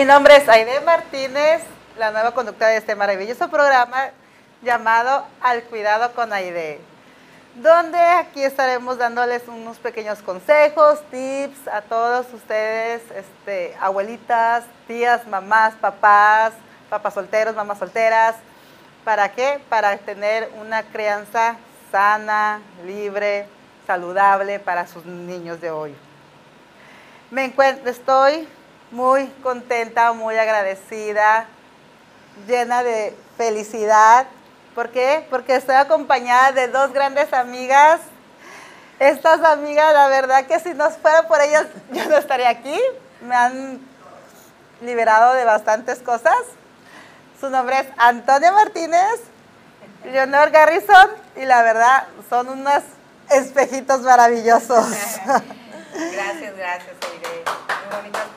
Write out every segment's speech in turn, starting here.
Mi nombre es Aide Martínez, la nueva conductora de este maravilloso programa llamado Al Cuidado con Aide, donde aquí estaremos dándoles unos pequeños consejos, tips a todos ustedes, este, abuelitas, tías, mamás, papás, papás solteros, mamás solteras. ¿Para qué? Para tener una crianza sana, libre, saludable para sus niños de hoy. Me encuentro, estoy muy contenta, muy agradecida, llena de felicidad. ¿Por qué? Porque estoy acompañada de dos grandes amigas. Estas amigas, la verdad que si no fuera por ellas, yo no estaría aquí. Me han liberado de bastantes cosas. Su nombre es Antonio Martínez, Leonor Garrison, y la verdad son unas espejitos maravillosos. Gracias, gracias, Aide. Muy bonitas.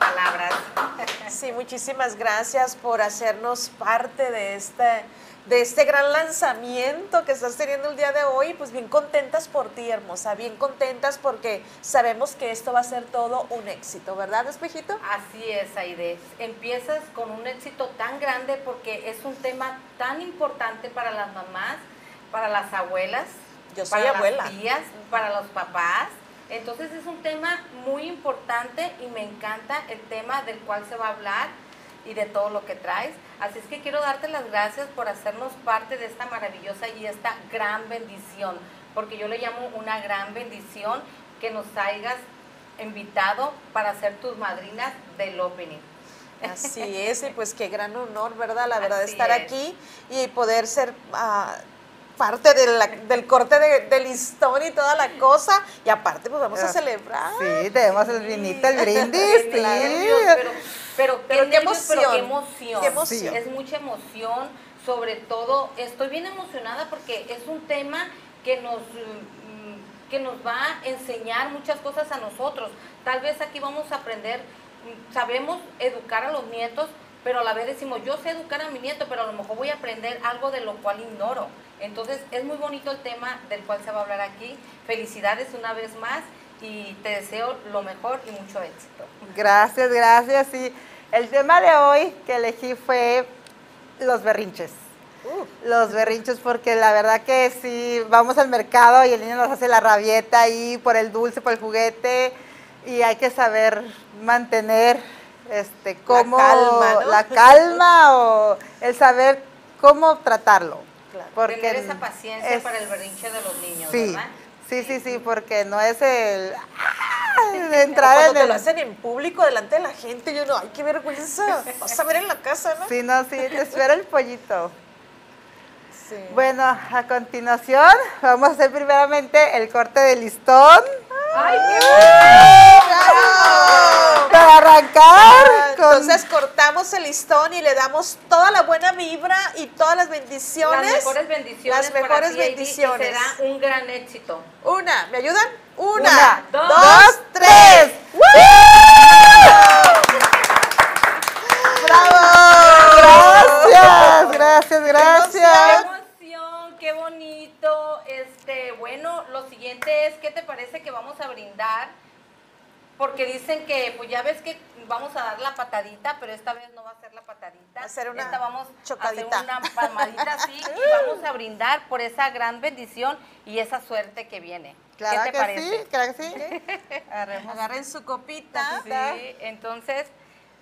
Sí, muchísimas gracias por hacernos parte de este, de este gran lanzamiento que estás teniendo el día de hoy. Pues bien contentas por ti, hermosa, bien contentas porque sabemos que esto va a ser todo un éxito, ¿verdad, espejito? Así es, Aide. Empiezas con un éxito tan grande porque es un tema tan importante para las mamás, para las abuelas, Yo soy para abuela. las tías, para los papás. Entonces es un tema muy importante y me encanta el tema del cual se va a hablar y de todo lo que traes. Así es que quiero darte las gracias por hacernos parte de esta maravillosa y esta gran bendición, porque yo le llamo una gran bendición que nos hayas invitado para ser tus madrinas del opening. Así es, y pues qué gran honor, ¿verdad? La verdad, Así estar es. aquí y poder ser ah, parte de la- del corte de, de listón y toda la cosa. Y aparte, pues vamos a Ah, celebrar. Sí, tenemos el vinito, el brindis, sí. pero, pero, Pero qué nervios, pero qué emoción, emoción. qué emoción. Es mucha emoción. Sobre todo, estoy bien emocionada porque es un tema que nos, mm, que nos va a enseñar muchas cosas a nosotros. Tal vez aquí vamos a aprender, mm, sabemos educar a los nietos, pero a la vez decimos, yo sé educar a mi nieto, pero a lo mejor voy a aprender algo de lo cual ignoro. Entonces, es muy bonito el tema del cual se va a hablar aquí. Felicidades una vez más y te deseo lo mejor y mucho éxito. Gracias, gracias. Sí, el tema de hoy que elegí fue los berrinches. Los berrinches, porque la verdad que si vamos al mercado y el niño nos hace la rabieta ahí por el dulce, por el juguete, y hay que saber mantener este, cómo calma, ¿no? la calma o el saber cómo tratarlo. Claro. Porque Tener esa paciencia es- para el berrinche de los niños, Sí, ¿verdad? sí, sí, sí, porque no es el ¡ah! de entrar cuando en te el lo hacen en público delante de la gente, yo no, ay, qué vergüenza. Vas a ver en la casa, ¿no? Sí, no, sí, te espera el pollito. Sí. Bueno, a continuación vamos a hacer primeramente el corte de listón. ¡Ay, Para arrancar con... Ah, Entonces cortamos el listón y le damos toda la buena vibra y todas las qué bendiciones. Las mejores bendiciones. Las mejores para bendiciones. Y será un gran éxito. Una, ¿me ayudan? Una, Una, dos, dos, tres. ¡Bravo! Gracias, gracias, ¡Qué gracias. ¿Qué te parece que vamos a brindar? Porque dicen que, pues ya ves que vamos a dar la patadita, pero esta vez no va a ser la patadita. Va a ser una esta vamos chocadita. a hacer una palmadita así y vamos a brindar por esa gran bendición y esa suerte que viene. Claro ¿Qué te que parece? sí, claro que sí. Agarremos. Agarren su copita. Sí, entonces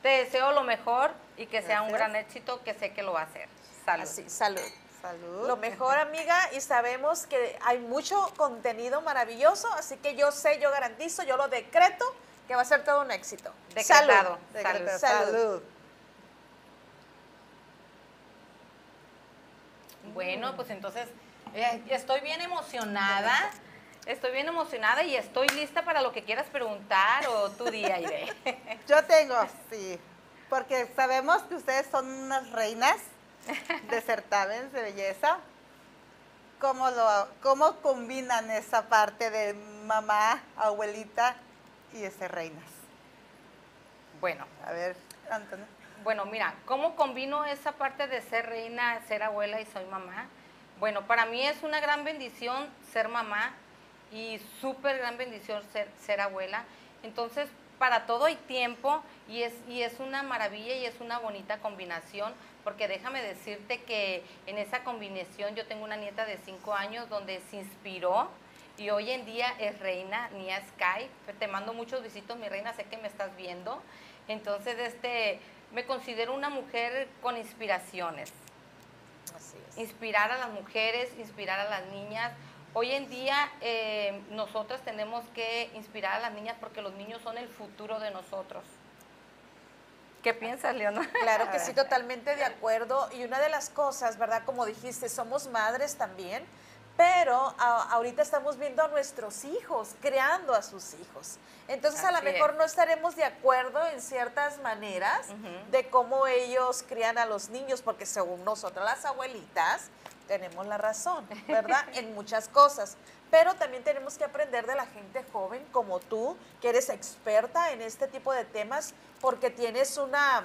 te deseo lo mejor y que sea un gran éxito que sé que lo va a hacer. Salud. Así, salud. Salud. Lo mejor, amiga, y sabemos que hay mucho contenido maravilloso, así que yo sé, yo garantizo, yo lo decreto que va a ser todo un éxito. Decretado. Decreto. Salud. Salud. Bueno, pues entonces eh, estoy bien emocionada. Estoy bien emocionada y estoy lista para lo que quieras preguntar o tu día, Aide. Yo tengo, sí, porque sabemos que ustedes son unas reinas de certámenes de belleza. ¿Cómo, lo, ¿Cómo combinan esa parte de mamá, abuelita y ese reinas? Bueno, A ver, Antonio. Bueno, mira, ¿cómo combino esa parte de ser reina, ser abuela y soy mamá? Bueno, para mí es una gran bendición ser mamá y súper gran bendición ser, ser abuela. Entonces, para todo hay tiempo y es, y es una maravilla y es una bonita combinación, porque déjame decirte que en esa combinación yo tengo una nieta de 5 años donde se inspiró y hoy en día es reina, Nia Sky. Te mando muchos besitos, mi reina, sé que me estás viendo. Entonces, este, me considero una mujer con inspiraciones Así es. inspirar a las mujeres, inspirar a las niñas. Hoy en día eh, nosotras tenemos que inspirar a las niñas porque los niños son el futuro de nosotros. ¿Qué piensas, Leona? Claro que sí, totalmente de acuerdo. Y una de las cosas, ¿verdad? Como dijiste, somos madres también, pero a- ahorita estamos viendo a nuestros hijos, creando a sus hijos. Entonces, a lo Así mejor es. no estaremos de acuerdo en ciertas maneras Ujú. de cómo ellos crían a los niños, porque según nosotras las abuelitas, tenemos la razón, ¿verdad? en muchas cosas. Pero también tenemos que aprender de la gente joven como tú, que eres experta en este tipo de temas, porque tienes una,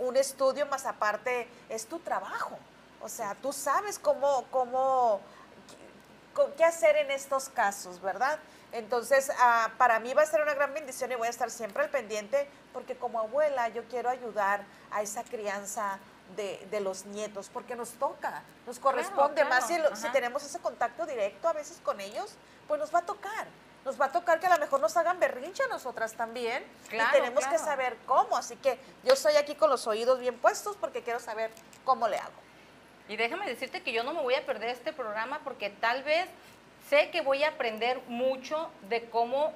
un, estudio más aparte, es tu trabajo. O sea, tú sabes cómo, cómo, qué- hacer en estos casos, ¿verdad? Entonces, ah, para mí va a ser una gran bendición y voy a estar siempre al pendiente, porque como abuela yo quiero ayudar a esa crianza de, de los nietos, porque nos toca, nos corresponde claro, más si, lo- si tenemos ese contacto directo a veces con ellos, pues nos va a tocar. Nos va a tocar que a lo mejor nos hagan berrinche a nosotras también. Claro, y tenemos que saber cómo. Así que yo estoy aquí con los oídos bien puestos porque quiero saber cómo le hago. Y déjame decirte que yo no me voy a perder este programa porque tal vez sé que voy a aprender mucho de cómo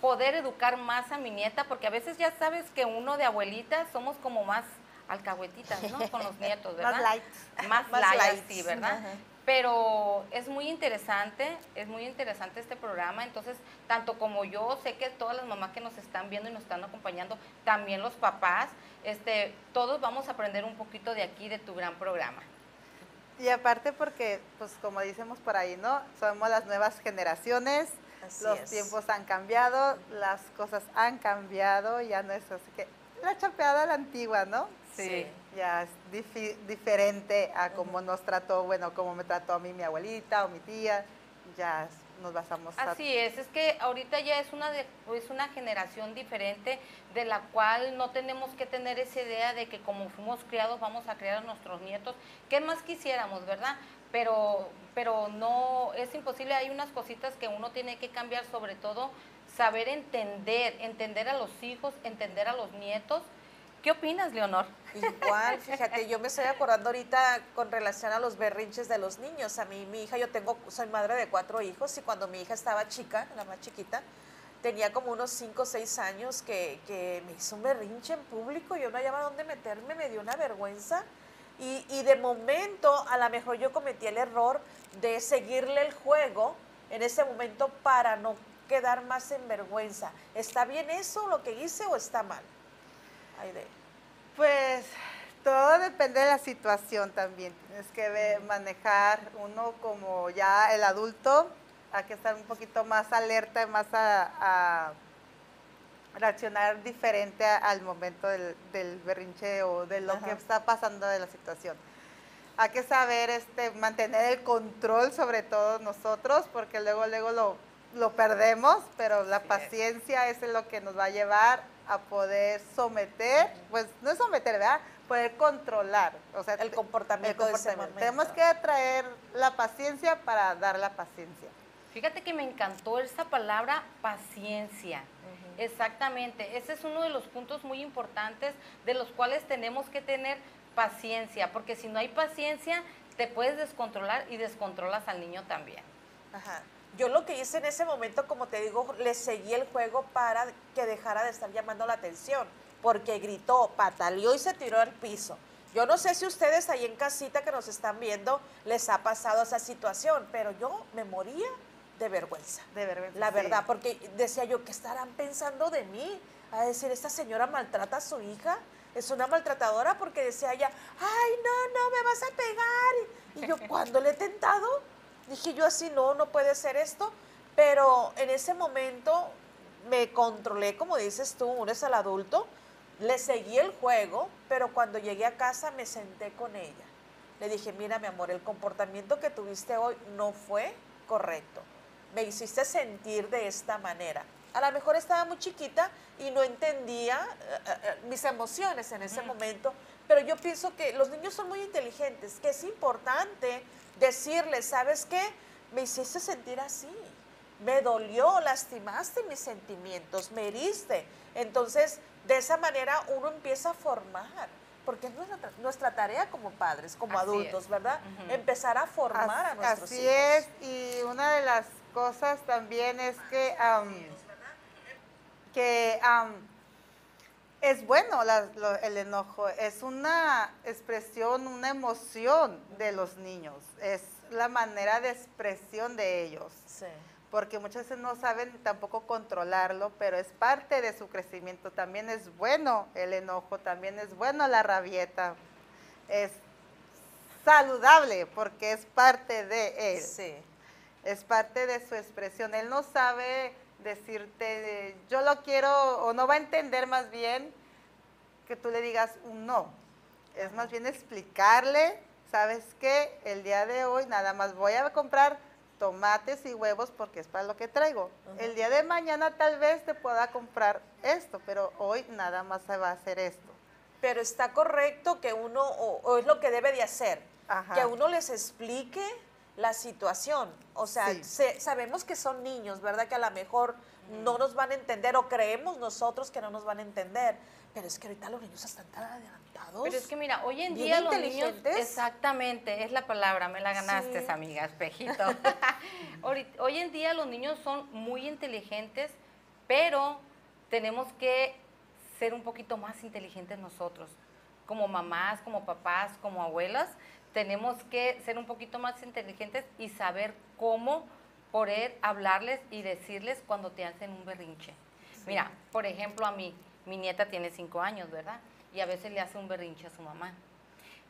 poder educar más a mi nieta, porque a veces ya sabes que uno de abuelitas somos como más alcahuetitas, ¿no? Con los nietos, ¿verdad? Más light. Más, Más light, light, sí, ¿verdad? Pero es muy interesante, es muy interesante este programa, entonces tanto como yo, sé que todas las mamás que nos están viendo y nos están acompañando, también los papás, este, todos vamos a aprender un poquito de aquí, de tu gran programa. Y aparte porque, pues como decimos por ahí, ¿no? Somos las nuevas generaciones, Así los es. tiempos han cambiado, las cosas han cambiado, ya no es así que la chapeada a la antigua, ¿no? Sí. Ya es difi- diferente a cómo nos trató, bueno, cómo me trató a mí mi abuelita o mi tía, ya nos basamos a... Así es, es que ahorita ya es una, de- es una generación diferente de la cual no tenemos que tener esa idea de que como fuimos criados vamos a criar a nuestros nietos. ¿Qué más quisiéramos, verdad? Pero, pero no, es imposible, hay unas cositas que uno tiene que cambiar, sobre todo saber entender, entender a los hijos, entender a los nietos. ¿Qué opinas, Leonor? Igual, fíjate, yo me estoy acordando ahorita con relación a los berrinches de los niños. A mí, mi hija, yo tengo, soy madre de cuatro hijos y cuando mi hija estaba chica, la más chiquita, tenía como unos cinco o seis años que, que me hizo un berrinche en público, yo no hallaba dónde meterme, me dio una vergüenza. Y, y de momento, a lo mejor yo cometí el error de seguirle el juego en ese momento para no quedar más en vergüenza. ¿Está bien eso lo que hice o está mal? Aide. Pues todo depende de la situación también. Tienes que ver- manejar uno como ya el adulto, hay que estar un poquito más alerta, más a, a reaccionar diferente a- al momento del, del berrinche o de lo Ajá. que está pasando de la situación. Hay que saber este, mantener el control sobre todo nosotros, porque luego, luego lo, lo perdemos, pero la paciencia es lo que nos va a llevar a poder someter, pues no es someter, ¿verdad? Poder controlar. O sea, El comportamiento de ese comportamiento. momento. Tenemos que traer la paciencia para dar la paciencia. Fíjate que me encantó esa palabra paciencia. Exactamente, ese es uno de los puntos muy importantes de los cuales tenemos que tener paciencia, porque si no hay paciencia, te puedes descontrolar y descontrolas al niño también. Ajá. Yo lo que hice en ese momento, como te digo, le seguí el juego para que dejara de estar llamando la atención, porque gritó, pataleó y se tiró al piso. Yo no sé si ustedes ahí en casita que nos están viendo les ha pasado esa situación, pero yo me moría de vergüenza. De vergüenza. La sí. verdad, porque decía yo, ¿qué estarán pensando de mí? A decir, esta señora maltrata a su hija, es una maltratadora porque decía ella, ay, no, no, me vas a pegar. Y yo, ¿cuándo le he tentado? Dije yo así, no, no puede ser esto. Pero en ese momento me controlé, como dices tú, uno es el adulto, le seguí el juego, pero cuando llegué a casa me senté con ella. Le dije, mira mi amor, el comportamiento que tuviste hoy no fue correcto. Me hiciste sentir de esta manera. A lo mejor estaba muy chiquita y no entendía eh, eh, eh, mis emociones en ese momento, pero yo pienso que los niños son muy inteligentes, que es importante decirles, ¿sabes qué? Me hiciste sentir así, me dolió, lastimaste mis sentimientos, me heriste. Entonces, de esa manera uno empieza a formar, porque es nuestra, nuestra tarea como padres, como Así adultos, es. ¿verdad? Empezar a formar a Así, nuestros así hijos. es, y una de las cosas también es que, am, que am, es bueno la- lo- el enojo, es una expresión, una emoción de los niños, es la manera de expresión de ellos, Sí. porque muchas veces no saben tampoco controlarlo, pero es parte de su crecimiento, también es bueno el enojo, también es bueno la rabieta, es saludable porque es parte de él Sí. es parte de su expresión. Él no sabe decirte, yo lo quiero, o no va a entender más bien que tú le digas un no. Es más bien explicarle, ¿sabes qué? El día de hoy nada más voy a comprar tomates y huevos porque es para lo que traigo. El día de mañana tal vez te pueda comprar esto, pero hoy nada más se va a hacer esto. Pero está correcto que uno, o, o es lo que debe de hacer, Ajá. que uno les explique la situación. O sea, Sí. se- sabemos que son niños, ¿verdad? Que a lo mejor no nos van a entender o creemos nosotros que no nos van a entender. Pero es que ahorita los niños están tan adelantados. Pero es que mira, hoy en día los niños, exactamente, es la palabra, me la ganaste, Sí. amiga, espejito. Hoy en día los niños son muy inteligentes, pero tenemos que ser un poquito más inteligentes nosotros, como mamás, como papás, como abuelas, tenemos que ser un poquito más inteligentes y saber cómo poder hablarles y decirles cuando te hacen un berrinche. Mira, por ejemplo, a mí, mi nieta tiene cinco años, ¿verdad? Y a veces le hace un berrinche a su mamá.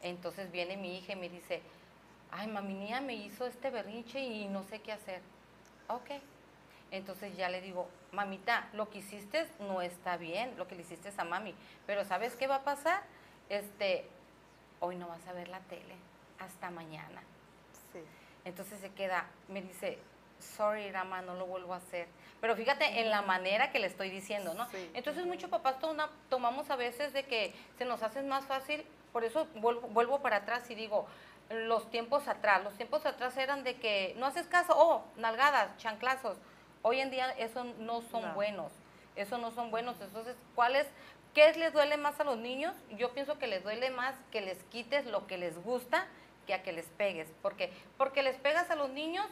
Entonces viene mi hija y me dice, ay, mami, niña me hizo este berrinche y no sé qué hacer. Ok. Entonces ya le digo, mamita, lo que hiciste no está bien, lo que le hiciste a mami, pero ¿sabes qué va a pasar? Este, hoy no vas a ver la tele, hasta mañana. Sí. Entonces se queda, me dice, sorry, Rama, no lo vuelvo a hacer. Pero fíjate en la manera que le estoy diciendo, ¿no? Sí. Entonces muchos papás toma- tomamos a veces de que se nos hace más fácil, por eso vuelvo, vuelvo para atrás y digo, los tiempos atrás, los tiempos atrás eran de que no haces caso, oh, nalgadas, chanclazos. Hoy en día eso no son No. buenos, eso no son buenos. Entonces, ¿cuál es, qué les duele más a los niños? Yo pienso que les duele más que les quites lo que les gusta que a que les pegues. ¿Por qué? Porque les pegas a los niños,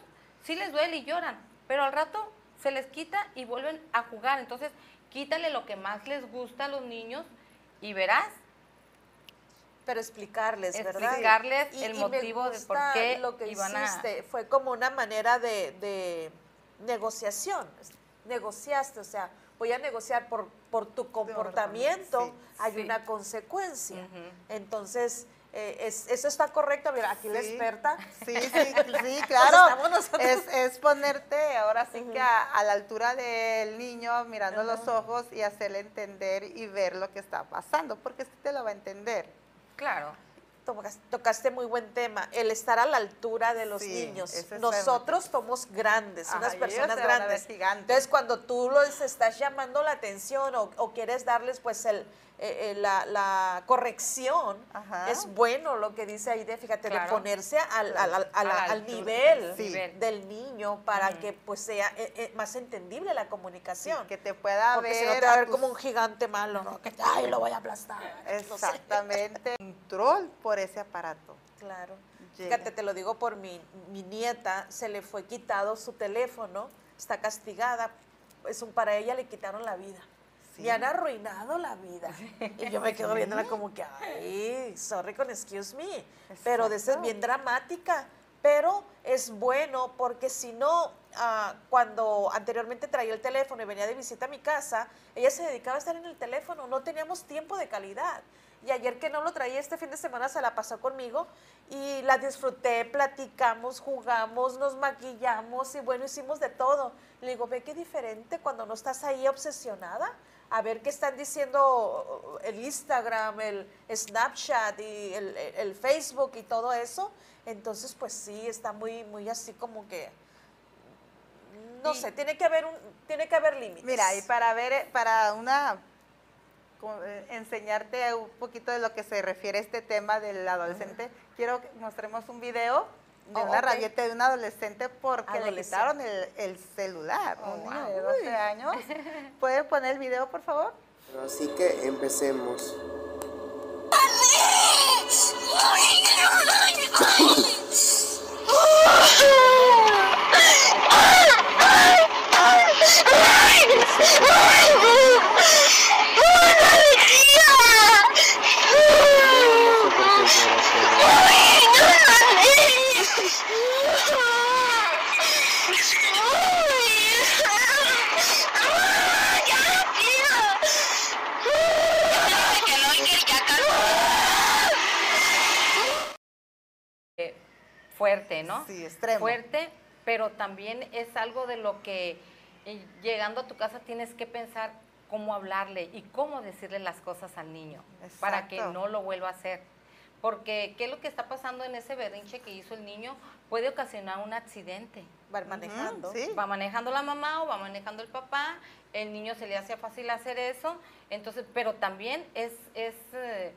sí les duele y lloran, pero al rato se les quita y vuelven a jugar. Entonces, quítale lo que más les gusta a los niños y verás pero explicarles, ¿verdad? Explicarles el motivo de por qué lo que iban a- hiciste fue como una manera de, de negociación. Negociaste, o sea, voy a negociar por, por tu comportamiento, sí, hay sí. una consecuencia. Entonces, eh, es- eso está correcto. Mira, aquí la experta. Sí, sí, sí, claro. estamos nosotros. Es, es ponerte ahora sí que a, a la altura del niño, mirando los ojos y hacerle entender y ver lo que está pasando, porque sí te lo va a entender. Claro. tocas- tocaste muy buen tema, el estar a la altura de los Sí, niños. es Nosotros somos grandes, Ajá, unas personas grandes. gigantes. Entonces, cuando tú los estás llamando la atención o, o quieres darles pues el, eh, eh, la, la corrección, Ajá. es bueno lo que dice Aide, fíjate, de ponerse al, al- al- A la al nivel sí. del niño para que pues sea eh, eh, más entendible la comunicación. que te pueda Porque ver. si no te va a ver tus- como un gigante malo, ¿no? Que ay, lo voy a aplastar. Exactamente. Control por ese aparato. Claro. Llega. Fíjate, te lo digo por mi, mi nieta, se le fue quitado su teléfono, está castigada, es un, para ella le quitaron la vida. Sí. Me han arruinado la vida. Y yo me quedo viéndola como que, ay, sorry con excuse me. Pero de Exacto. bien dramática. Pero es bueno porque si no, ah, cuando anteriormente traía el teléfono y venía de visita a mi casa, ella se dedicaba a estar en el teléfono, no teníamos tiempo de calidad. Y ayer que no lo traía este fin de semana se la pasó conmigo y la disfruté, platicamos, jugamos, nos maquillamos y bueno, hicimos de todo. Le digo, ve qué diferente cuando no estás ahí obsesionada a ver qué están diciendo el Instagram, el Snapchat y el, el Facebook y todo eso. Entonces, pues sí, está muy, muy así como que, no Y- sé, tiene que haber un, tiene que haber límites. Mira, y para ver, para una eh, enseñarte un poquito de lo que se refiere a este tema del adolescente, quiero que mostremos un video de Oh, una ok. rabieta de un adolescente porque le quitaron el, el celular. Oh, un niño wow. de 12 años. ¿Pueden poner el video, por favor? Así que empecemos. Fuerte, ¿no? Sí, extremo. Fuerte, pero también es algo de lo que eh, llegando a tu casa tienes que pensar cómo hablarle y cómo decirle las cosas al niño para que no lo vuelva a hacer. Porque qué es lo que está pasando en ese berrinche que hizo el niño puede ocasionar un accidente. Va manejando. Sí. Va manejando la mamá o va manejando el papá, el niño se le hace fácil hacer eso, entonces, pero también es, es, eh,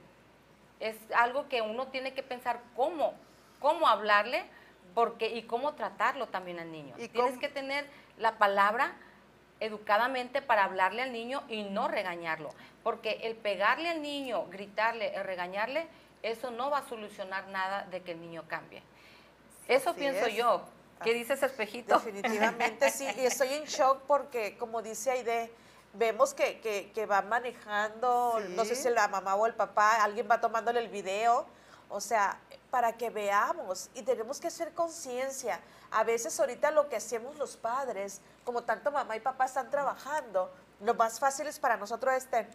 es algo que uno tiene que pensar cómo, cómo hablarle porque, y cómo tratarlo también al niño. Y Tienes cómo- que tener la palabra educadamente para hablarle al niño y no regañarlo, porque el pegarle al niño, gritarle, el regañarle, eso no va a solucionar nada de que el niño cambie. Eso Así pienso es. yo. ¿Qué dices, espejito? Definitivamente sí, y estoy en shock porque, como dice Aide, vemos que, que, que va manejando, Sí. no sé si la mamá o el papá, alguien va tomándole el video, o sea, para que veamos y tenemos que hacer conciencia. A veces ahorita lo que hacemos los padres, como tanto mamá y papá están trabajando, lo más fácil es para nosotros este,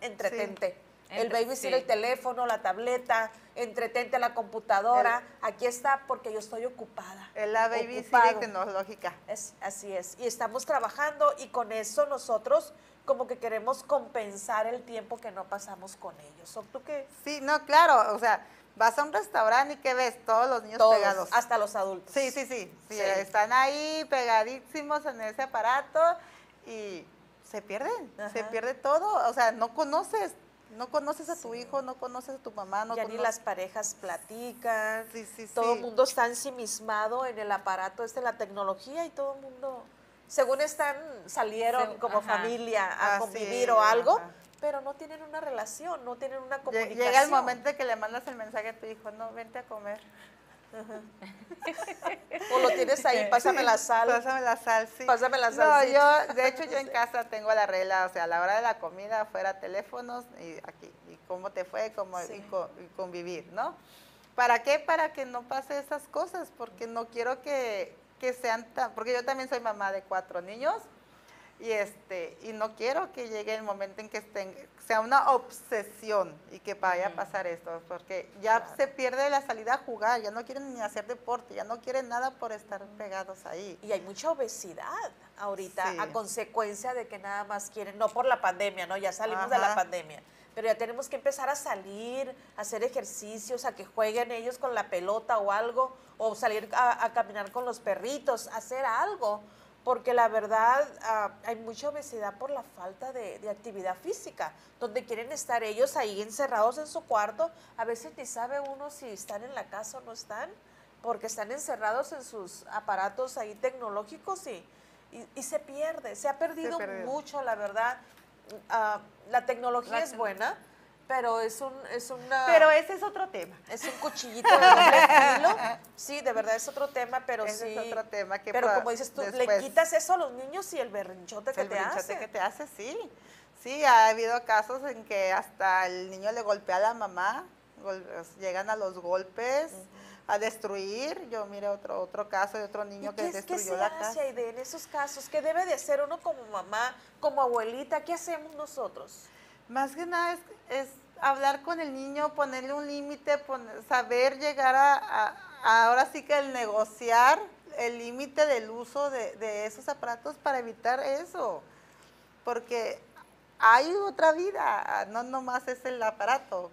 entretente. El Entre- babysitter, sí. el teléfono, la tableta, entretente la computadora. Aquí está porque yo estoy ocupada. Es la baby tecnológica. Es, así es. Y estamos trabajando y con eso nosotros como que queremos compensar el tiempo que no pasamos con ellos. ¿O tú qué? Sí, no, claro, o sea, vas a un restaurante y ¿qué ves? Todos los niños Todos, pegados. hasta los adultos. Sí, sí, sí, sí, Sí. Están ahí pegadísimos en ese aparato y se pierden, se pierde todo. O sea, no conoces, no conoces a tu hijo, no conoces a tu mamá, no ya ni conoces- las parejas platican. Sí, sí, Todo el mundo está ensimismado en el aparato este, la tecnología y todo el mundo, según están, salieron como ajá. familia a convivir sí, o algo, ajá. Pero no tienen una relación, no tienen una comunicación. Llega el momento que le mandas el mensaje a tu hijo, no, vente a comer. O lo tienes ahí, pásame la sal. Pásame la sal, sí. Pásame la No, salsita. yo, de hecho, yo en casa tengo la regla, o sea, a la hora de la comida, fuera teléfonos y aquí, y cómo te fue, cómo, Sí. y, co- y convivir, ¿no? ¿Para qué? Para que no pase esas cosas, porque no quiero que, que sean tan, porque yo también soy mamá de cuatro niños, y este, y no quiero que llegue el momento en que estén, sea una obsesión y que vaya a pasar esto, porque ya Claro. se pierde la salida a jugar, ya no quieren ni hacer deporte, ya no quieren nada por estar pegados ahí. Y hay mucha obesidad ahorita Sí. a consecuencia de que nada más quieren, no por la pandemia, ¿no? Ya salimos de la pandemia, pero ya tenemos que empezar a salir, a hacer ejercicios, a que jueguen ellos con la pelota o algo, o salir a, a caminar con los perritos, hacer algo, porque la verdad ah, hay mucha obesidad por la falta de, de actividad física, donde quieren estar ellos ahí encerrados en su cuarto, a veces ni sabe uno si están en la casa o no están, porque están encerrados en sus aparatos ahí tecnológicos y, y, y se pierde, se ha perdido mucho, la verdad. Ah, la tecnología La es buena, pero es un, es una... Pero ese es otro tema. Es un cuchillito de doble filo. Sí, de verdad es otro tema, pero Ese sí. es otro tema que pero como dices tú, le quitas eso a los niños y el berrinchote que el te brinchote hace. que te hace, sí. Sí, ha habido casos en que hasta el niño le golpea a la mamá, llegan a los golpes, a destruir. Yo mire otro otro caso de otro ¿Y niño que es- qué destruyó se la hace, casa. Aide, en esos casos? ¿Qué debe de hacer uno como mamá, como abuelita? ¿Qué hacemos nosotros? Más que nada es, hablar con el niño, ponerle un límite, saber llegar a, ahora sí que el negociar el límite del uso de, esos aparatos para evitar eso. Porque hay otra vida, no nomás es el aparato.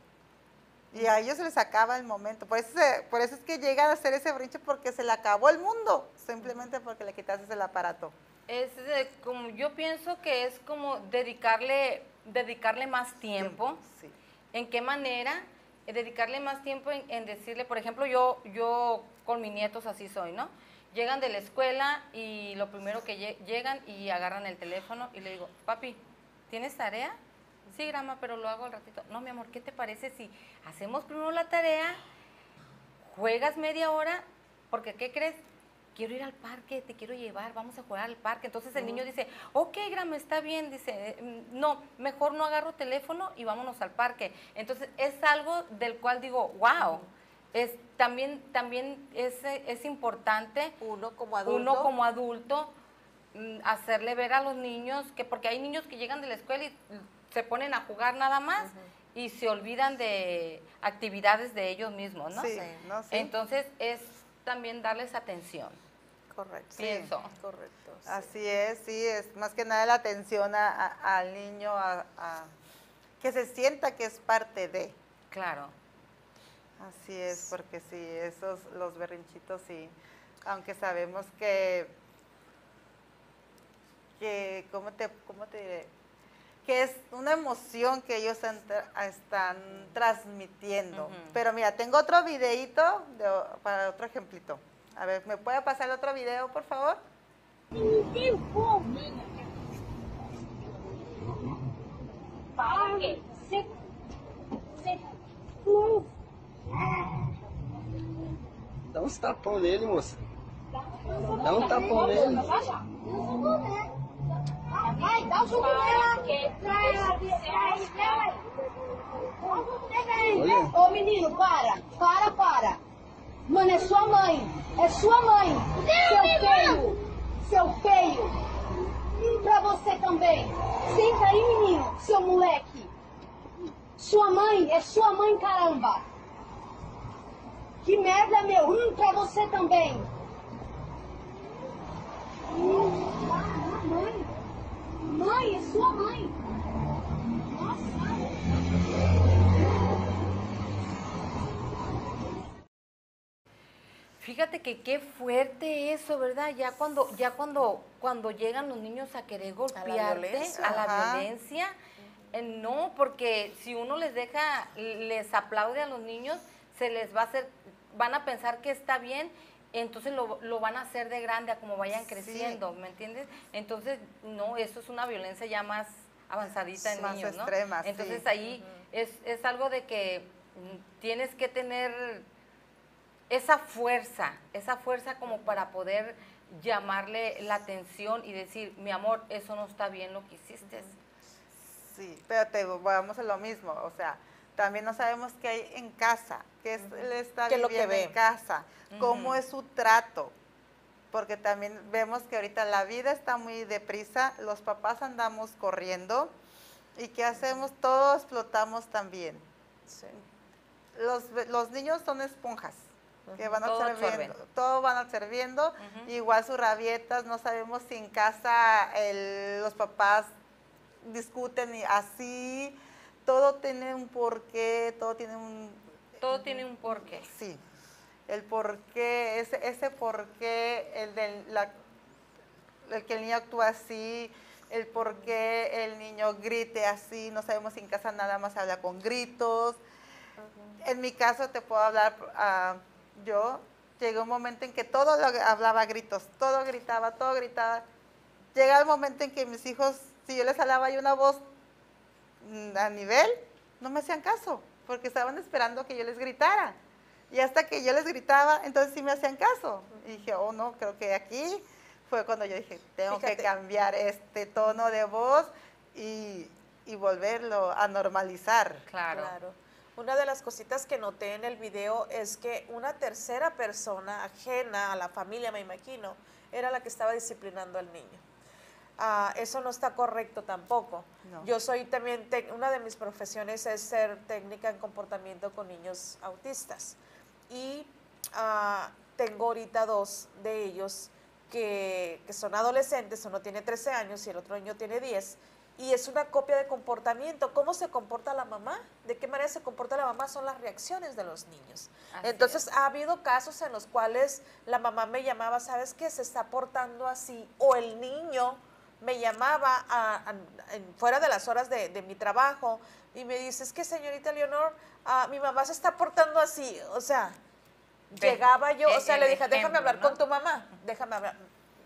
Y a ellos se les acaba el momento. Por eso, por eso es que llegan a hacer ese brinche porque se le acabó el mundo, simplemente porque le quitaste el aparato. Es eh, como yo pienso que es como dedicarle dedicarle más tiempo. Sí. ¿En qué manera? Eh, dedicarle más tiempo en, en decirle, por ejemplo, yo yo con mis nietos así soy, ¿no? Llegan de la escuela y lo primero que lle- llegan y agarran el teléfono y le digo, papi, ¿tienes tarea? Sí, grama, pero lo hago al ratito. No, mi amor, ¿qué te parece si hacemos primero la tarea, juegas media hora, porque ¿qué crees? Quiero ir al parque, te quiero llevar, vamos a jugar al parque. Entonces el niño dice, ok, Grama, está bien. Dice, "Mm, no, mejor no agarro teléfono y vámonos al parque. Entonces es algo del cual digo, wow, es, también, también es, eh, es importante Uno como adulto. uno como adulto mm, hacerle ver a los niños que porque hay niños que llegan de la escuela y se ponen a jugar nada más y se olvidan de actividades de ellos mismos, ¿no? Sí, no, sí. Entonces es también darles atención, Correcto. pienso. Correcto. sí. Así es, sí, es más que nada la atención a- a- al niño, a, a- que se sienta que es parte de. Claro. Así es, porque sí, esos, los berrinchitos sí, aunque sabemos que, que ¿cómo te, cómo te diré? Que es una emoción que ellos están, tra- están transmitiendo. Pero mira, tengo otro videito de para otro ejemplito. A ver, ¿me puede pasar el otro video, por favor? Se... Se... Dá uns tapão nele, moça. Dá um tapão nele. Vai, dá o jogo Olha. Ô menino, para, para, para. Mano, é sua mãe. É sua mãe. Seu feio. Seu feio. Pra você também. Senta aí, menino, seu moleque. Sua mãe, é sua mãe, caramba. Que merda, meu. Hum, pra você também. Hum, mãe. Mãe, é sua mãe. Fíjate que qué fuerte eso, ¿verdad? Ya cuando, ya cuando, cuando llegan los niños a querer golpearte, violencia. a la violencia, eh, no, porque si uno les deja, les aplaude a los niños, se les va a hacer, van a pensar que está bien, entonces lo, lo van a hacer de grande a como vayan Sí. creciendo, ¿me entiendes? Entonces, no, eso es una violencia ya más avanzadita en Más niños, ¿no? extrema, sí. Entonces ahí es, es algo de que mm, tienes que tener esa fuerza, esa fuerza como para poder llamarle la atención y decir, mi amor, eso no está bien lo que hiciste. Sí, pero te vamos a lo mismo, o sea, también no sabemos qué hay en casa, qué es, él está ¿Qué lo que viviendo ve? en casa, cómo es su trato, porque también vemos que ahorita la vida está muy deprisa, los papás andamos corriendo y qué hacemos, todos explotamos también. Sí. Los, los niños son esponjas que van Todo absorbiendo, todo van absorbiendo, igual sus rabietas, no sabemos si en casa el- los papás discuten y así, todo tiene un porqué, todo tiene un... Todo tiene un porqué. Sí, el porqué, ese, ese porqué, el, de la, el que el niño actúa así, el por qué el niño grite así, no sabemos si en casa nada más habla con gritos. En mi caso te puedo hablar, ah, yo llegó un momento en que todo lo hablaba a gritos, todo gritaba, todo gritaba. Llega el momento en que mis hijos, si yo les hablaba y una voz mm, a nivel, no me hacían caso, porque estaban esperando que yo les gritara. Y hasta que yo les gritaba, entonces sí me hacían caso. Y dije, oh no, creo que aquí fue cuando yo dije, tengo que cambiar este tono de voz y, y volverlo a normalizar. Claro. Claro. Una de las cositas que noté en el video es que una tercera persona ajena a la familia, me imagino, era la que estaba disciplinando al niño. Ah, eso no está correcto tampoco. No. Yo soy también, una de mis profesiones es ser técnica en comportamiento con niños autistas. Y ah, tengo ahorita dos de ellos que, que son adolescentes, uno tiene 13 años y el otro niño tiene 10, y es una copia de comportamiento. ¿Cómo se comporta la mamá? ¿De qué manera se comporta la mamá? Son las reacciones de los niños. Así Entonces, ha habido casos en los cuales la mamá me llamaba, ¿sabes qué? Se está portando así, o el niño me llamaba a- a- en- fuera de las horas de, de mi trabajo y me dice, es que señorita Leonor, ah, mi mamá se está portando así, o sea, llegaba yo, o e- sea, le dije, déjame hablar ¿no? con tu mamá, déjame hablar.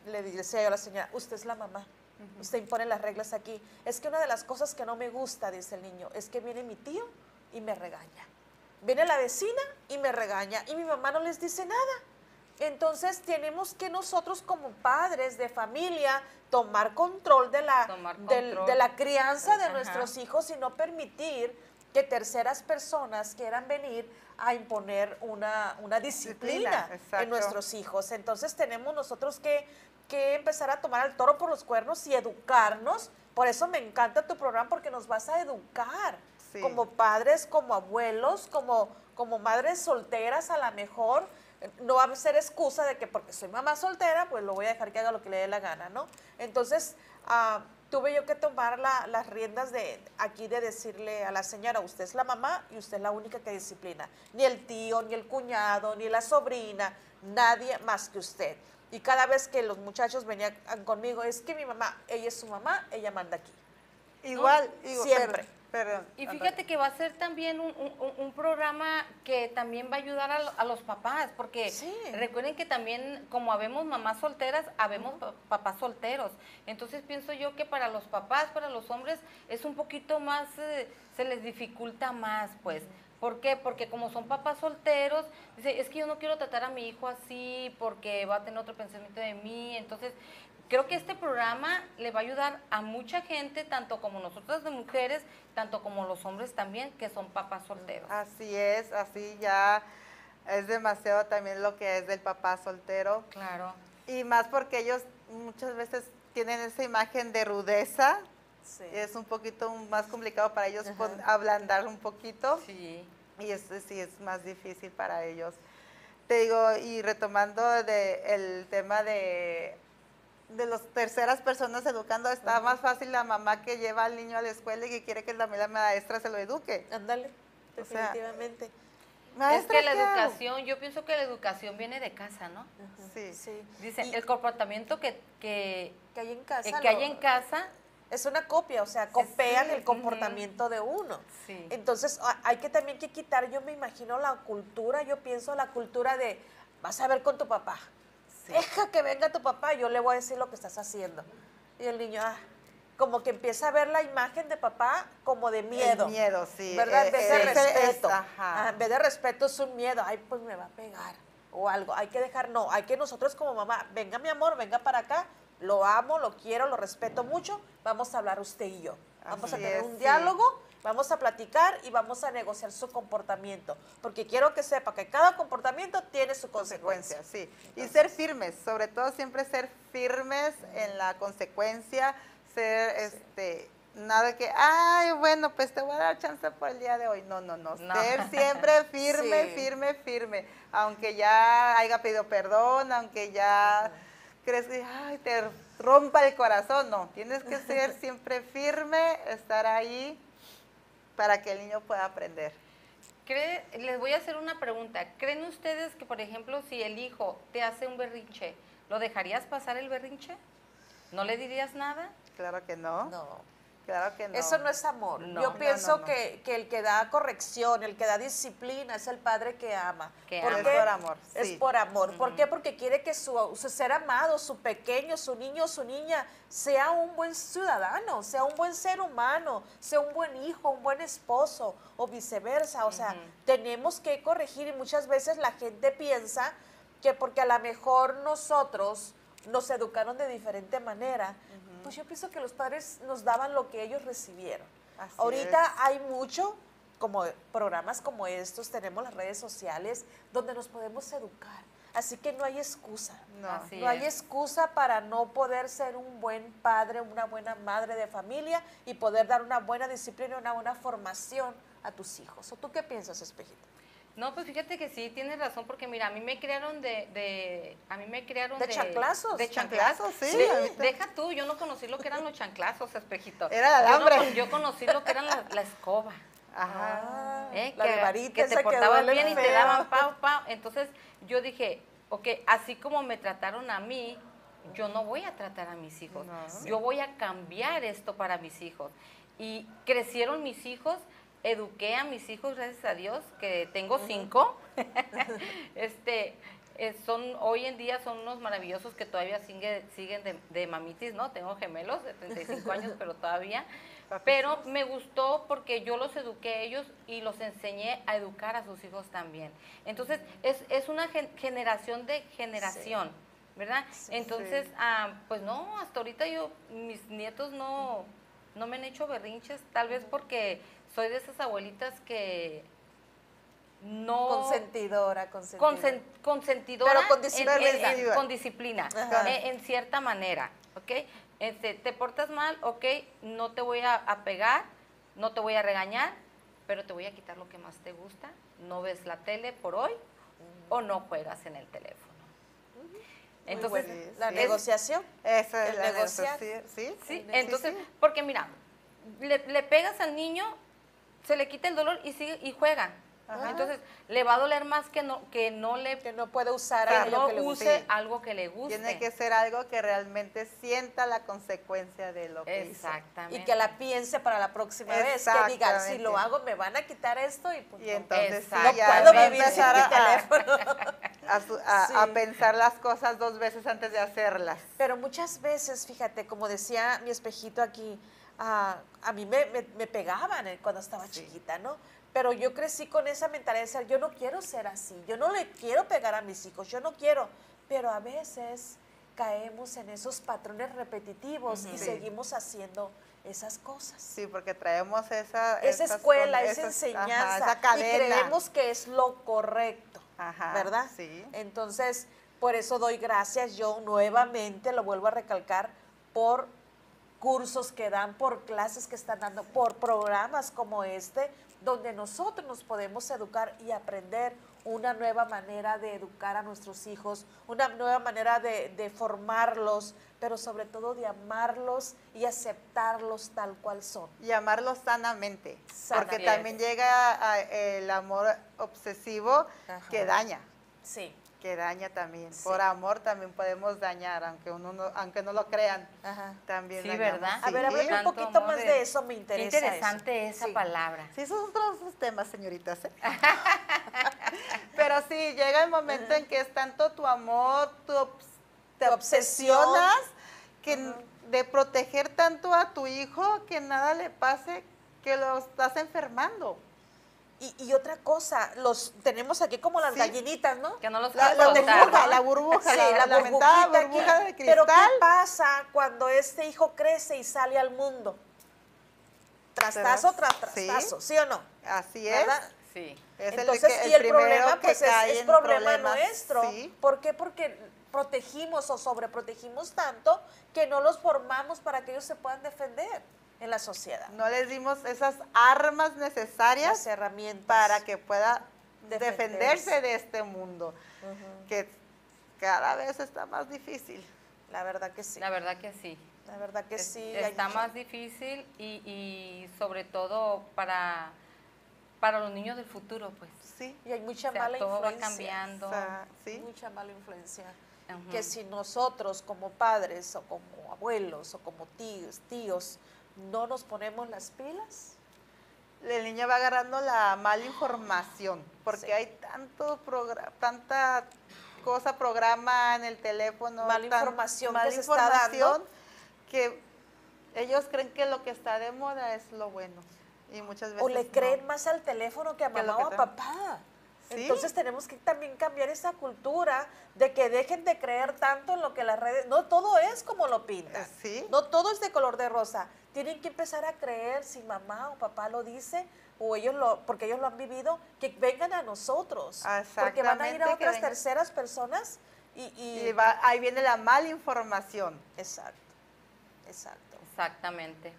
Le decía yo a la señora, usted es la mamá, usted impone las reglas aquí. Es que una de las cosas que no me gusta, dice el niño, es que viene mi tío y me regaña. Viene la vecina y me regaña y mi mamá no les dice nada. Entonces tenemos que nosotros como padres de familia tomar control de la, del- de la crianza de Ajá. nuestros hijos y no permitir que terceras personas quieran venir a imponer una, una disciplina, Disciplina, en nuestros hijos. Entonces tenemos nosotros que, que empezar a tomar al toro por los cuernos y educarnos. Por eso me encanta tu programa porque nos vas a educar Sí. como padres, como abuelos, como, como madres solteras a lo mejor. No va a ser excusa de que porque soy mamá soltera, pues lo voy a dejar que haga lo que le dé la gana, ¿no? Entonces, ah, tuve yo que tomar la- las riendas de aquí de decirle a la señora, usted es la mamá y usted es la única que disciplina. Ni el tío, ni el cuñado, ni la sobrina, nadie más que usted. Y cada vez que los muchachos venían conmigo, es que mi mamá, ella es su mamá, ella manda aquí. Igual, Siempre. perdón. Y fíjate que va a ser también un, un- un programa que también va a ayudar a, lo- a los papás, porque Sí. recuerden que también como habemos mamás solteras, habemos pa- papás solteros. Entonces pienso yo que para los papás, para los hombres, es un poquito más, eh, se les dificulta más, pues. ¿Por qué? Porque como son papás solteros, dice, es que yo no quiero tratar a mi hijo así porque va a tener otro pensamiento de mí. Entonces, creo que este programa le va a ayudar a mucha gente, tanto como nosotras de mujeres, tanto como los hombres también, que son papás solteros. Así es, así ya es demasiado también lo que es del papá soltero. Claro. Y más porque ellos muchas veces tienen esa imagen de rudeza. Sí. Es un poquito más complicado para ellos ablandar un poquito. Sí. Y eso sí es más difícil para ellos. Te digo, y retomando de el tema de, de las terceras personas educando, está más fácil la mamá que lleva al niño a la escuela y que quiere que también la maestra se lo eduque. Ándale, O sea, definitivamente. Es que la educación, yo pienso que la educación viene de casa, ¿no? Sí. sí. Dicen, Y el comportamiento que, que, que hay en casa. que hay en casa, Es una copia, o sea, copian Sí, el comportamiento de uno. Sí. Entonces, hay que también que quitar, yo me imagino la cultura, yo pienso la cultura de, vas a ver con tu papá. Deja que venga tu papá, yo le voy a decir lo que estás haciendo. Y el niño, ah, como que empieza a ver la imagen de papá como de miedo. El miedo, sí. ¿Verdad? Eh, En vez de es- respeto. Ah, en vez de respeto es un miedo. Ay, pues me va a pegar. O algo. Hay que dejar, no. Hay que nosotros como mamá, venga mi amor, venga para acá. Lo amo, lo quiero, lo respeto mucho. Vamos a hablar usted y yo. Vamos a tener es, un sí. diálogo, vamos a platicar y vamos a negociar su comportamiento. Porque quiero que sepa que cada comportamiento tiene su consecuencia. sí. Y ser firmes, sobre todo siempre ser firmes en la consecuencia, ser, este, nada que, ay, bueno, pues te voy a dar chance por el día de hoy. No, no, no, No. ser siempre firme, Sí. firme, firme. Aunque ya haya pedido perdón, aunque ya crees que, ay, te rompa el corazón, no. Tienes que ser siempre firme, estar ahí para que el niño pueda aprender. ¿Cree- les voy a hacer una pregunta. ¿Creen ustedes que, por ejemplo, si el hijo te hace un berrinche, ¿lo dejarías pasar el berrinche? ¿No le dirías nada? Claro que no. No. Claro que no. Eso no es amor. No. Yo pienso no, no. Que, que el que da corrección, el que da disciplina, es el padre que ama. Que ¿Por ama. qué? Es por amor, Es por amor. ¿Por qué? Porque quiere que su, su ser amado, su pequeño, su niño, su niña, sea un buen ciudadano, sea un buen ser humano, sea un buen hijo, un buen esposo o viceversa. O sea, tenemos que corregir y muchas veces la gente piensa que porque a lo mejor nosotros nos educaron de diferente manera, pues yo pienso que los padres nos daban lo que ellos recibieron. Así Ahorita es. hay mucho, como programas como estos, tenemos las redes sociales donde nos podemos educar. Así que no hay excusa. No. Así no hay es. excusa para no poder ser un buen padre, una buena madre de familia y poder dar una buena disciplina, una buena formación a tus hijos. ¿O tú qué piensas, Espejito? No, pues fíjate que sí, tienes razón, porque mira, a mí me criaron de, de a mí me criaron ¿De chanclazos? De chanclazos, sí, deja tú, yo no conocí lo que eran los chanclazos, espejito. Era Yo no alambre. con- Yo, conocí lo que era la, la escoba. Ajá. ¿eh? La que, de varita que te portabas bien y te daban pau, pau. Entonces yo dije, ok, así como me trataron a mí, yo no voy a tratar a mis hijos. No. Yo voy a cambiar esto para mis hijos. Y crecieron mis hijos, eduqué a mis hijos, gracias a Dios, que tengo cinco. este, eh, son, hoy en día son unos maravillosos que todavía sigue- siguen de, de mamitis, ¿no? Tengo gemelos de 35 años, pero todavía. Pero me gustó porque yo los eduqué a ellos y los enseñé a educar a sus hijos también. Entonces, es, es una gen- generación de generación, ¿verdad? Entonces, ah, pues no, hasta ahorita yo, mis nietos no, no me han hecho berrinches, tal vez porque soy de esas abuelitas que no... Consentidora, consentidora. Consen- consentidora Pero con disciplina. en- en- con disciplina, en, en cierta manera, ¿ok? Este, te portas mal, ok, no te voy a, a pegar, no te voy a regañar, pero te voy a quitar lo que más te gusta, no ves la tele por hoy o no juegas en el teléfono. Entonces. La Sí. negociación. Esa es El la negociar. negociación, ¿sí? Sí, Sí, entonces, sí. porque mira, le, le pegas al niño, se le quita el dolor y sigue y juega. Ajá. Entonces, le va a doler más que no, que no le Que no puede usar que no que le use guste. Algo que le guste. Tiene que ser algo que realmente sienta la consecuencia de lo que hizo. Exactamente. Y que la piense para la próxima vez. Que diga, si lo hago, me van a quitar esto y pues Y entonces sí, Exacto. ya No puedo va a vivir sin empezar mi a- teléfono. a, su- a- Sí. a pensar las cosas dos veces antes de hacerlas. Pero muchas veces, fíjate, como decía mi espejito aquí, ah, a mí me, me- me pegaban eh, cuando estaba chiquita, ¿no? Pero yo crecí con esa mentalidad de ser, yo no quiero ser así, yo no le quiero pegar a mis hijos, yo no quiero. Pero a veces caemos en esos patrones repetitivos y Sí. seguimos haciendo esas cosas. Sí, porque traemos esa... esa escuela, esa enseñanza, ajá, esa y cadena. creemos que es lo correcto, Ajá, ¿verdad? sí. Entonces, por eso doy gracias yo nuevamente, lo vuelvo a recalcar, por cursos que dan, por clases que están dando, por programas como este, donde nosotros nos podemos educar y aprender una nueva manera de educar a nuestros hijos, una nueva manera de, de formarlos, pero sobre todo de amarlos y aceptarlos tal cual son. y amarlo sanamente, porque también llega a- el amor obsesivo que daña, Sí. Que daña también. Sí. Por amor también podemos dañar, aunque uno no, aunque no lo crean, Ajá. también Sí, dañamos. ¿verdad? A ver, a ver, un poquito más de- de eso me Qué interesa. eso. interesante esa Sí. palabra. Sí, esos son otros temas, señoritas. ¿eh? Pero sí, llega el momento en que es tanto tu amor, tu obs- te Tu obsesión. obsesionas que de proteger tanto a tu hijo que nada le pase, que lo estás enfermando. Y, y otra cosa, los tenemos aquí como las Sí. gallinitas, ¿no? Que no los La, la burbuja, ¿no? la burbuja, Sí, la, la lamentada burbujita burbuja aquí. de cristal. Pero ¿qué pasa cuando este hijo crece y sale al mundo? Trastazo tras trastazo, ¿sí, o no? Así es. ¿Verdad? Sí. Es el Entonces, que- y el problema que pues es, problema nuestro. Sí. ¿Por qué? Porque protegimos o sobreprotegimos tanto que no los formamos para que ellos se puedan defender en la sociedad. No les dimos esas armas necesarias Las herramientas. para que pueda Defenderse. defenderse de este mundo, que cada vez está más difícil. La verdad que sí. La verdad que sí. La verdad que Es- sí. Está más difícil y, y sobre todo para, para los niños del futuro, pues. Sí. Y hay mucha O sea, mala todo va influencia. cambiando. O sea, sí. Mucha mala influencia. Ujú. Que si nosotros como padres o como abuelos o como tíos, tíos, no nos ponemos las pilas, el niño va agarrando la mala información, porque Sí. hay tanto tanta cosa, programa en el teléfono, Mala tan- información mala que se está dando. información, que ellos creen que lo que está de moda es lo bueno. Y muchas veces o le no. creen más al teléfono que a Que mamá o a papá. Sí. Entonces tenemos que también cambiar esa cultura de que dejen de creer tanto en lo que las redes, no todo es como lo pintan. Eh, sí. No todo es de color de rosa. Tienen que empezar a creer si mamá o papá lo dice o ellos lo, porque ellos lo han vivido, que vengan a nosotros. Porque van a ir a otras terceras personas y, y- Y va- ahí viene la mala información. exacto, exacto. Exactamente.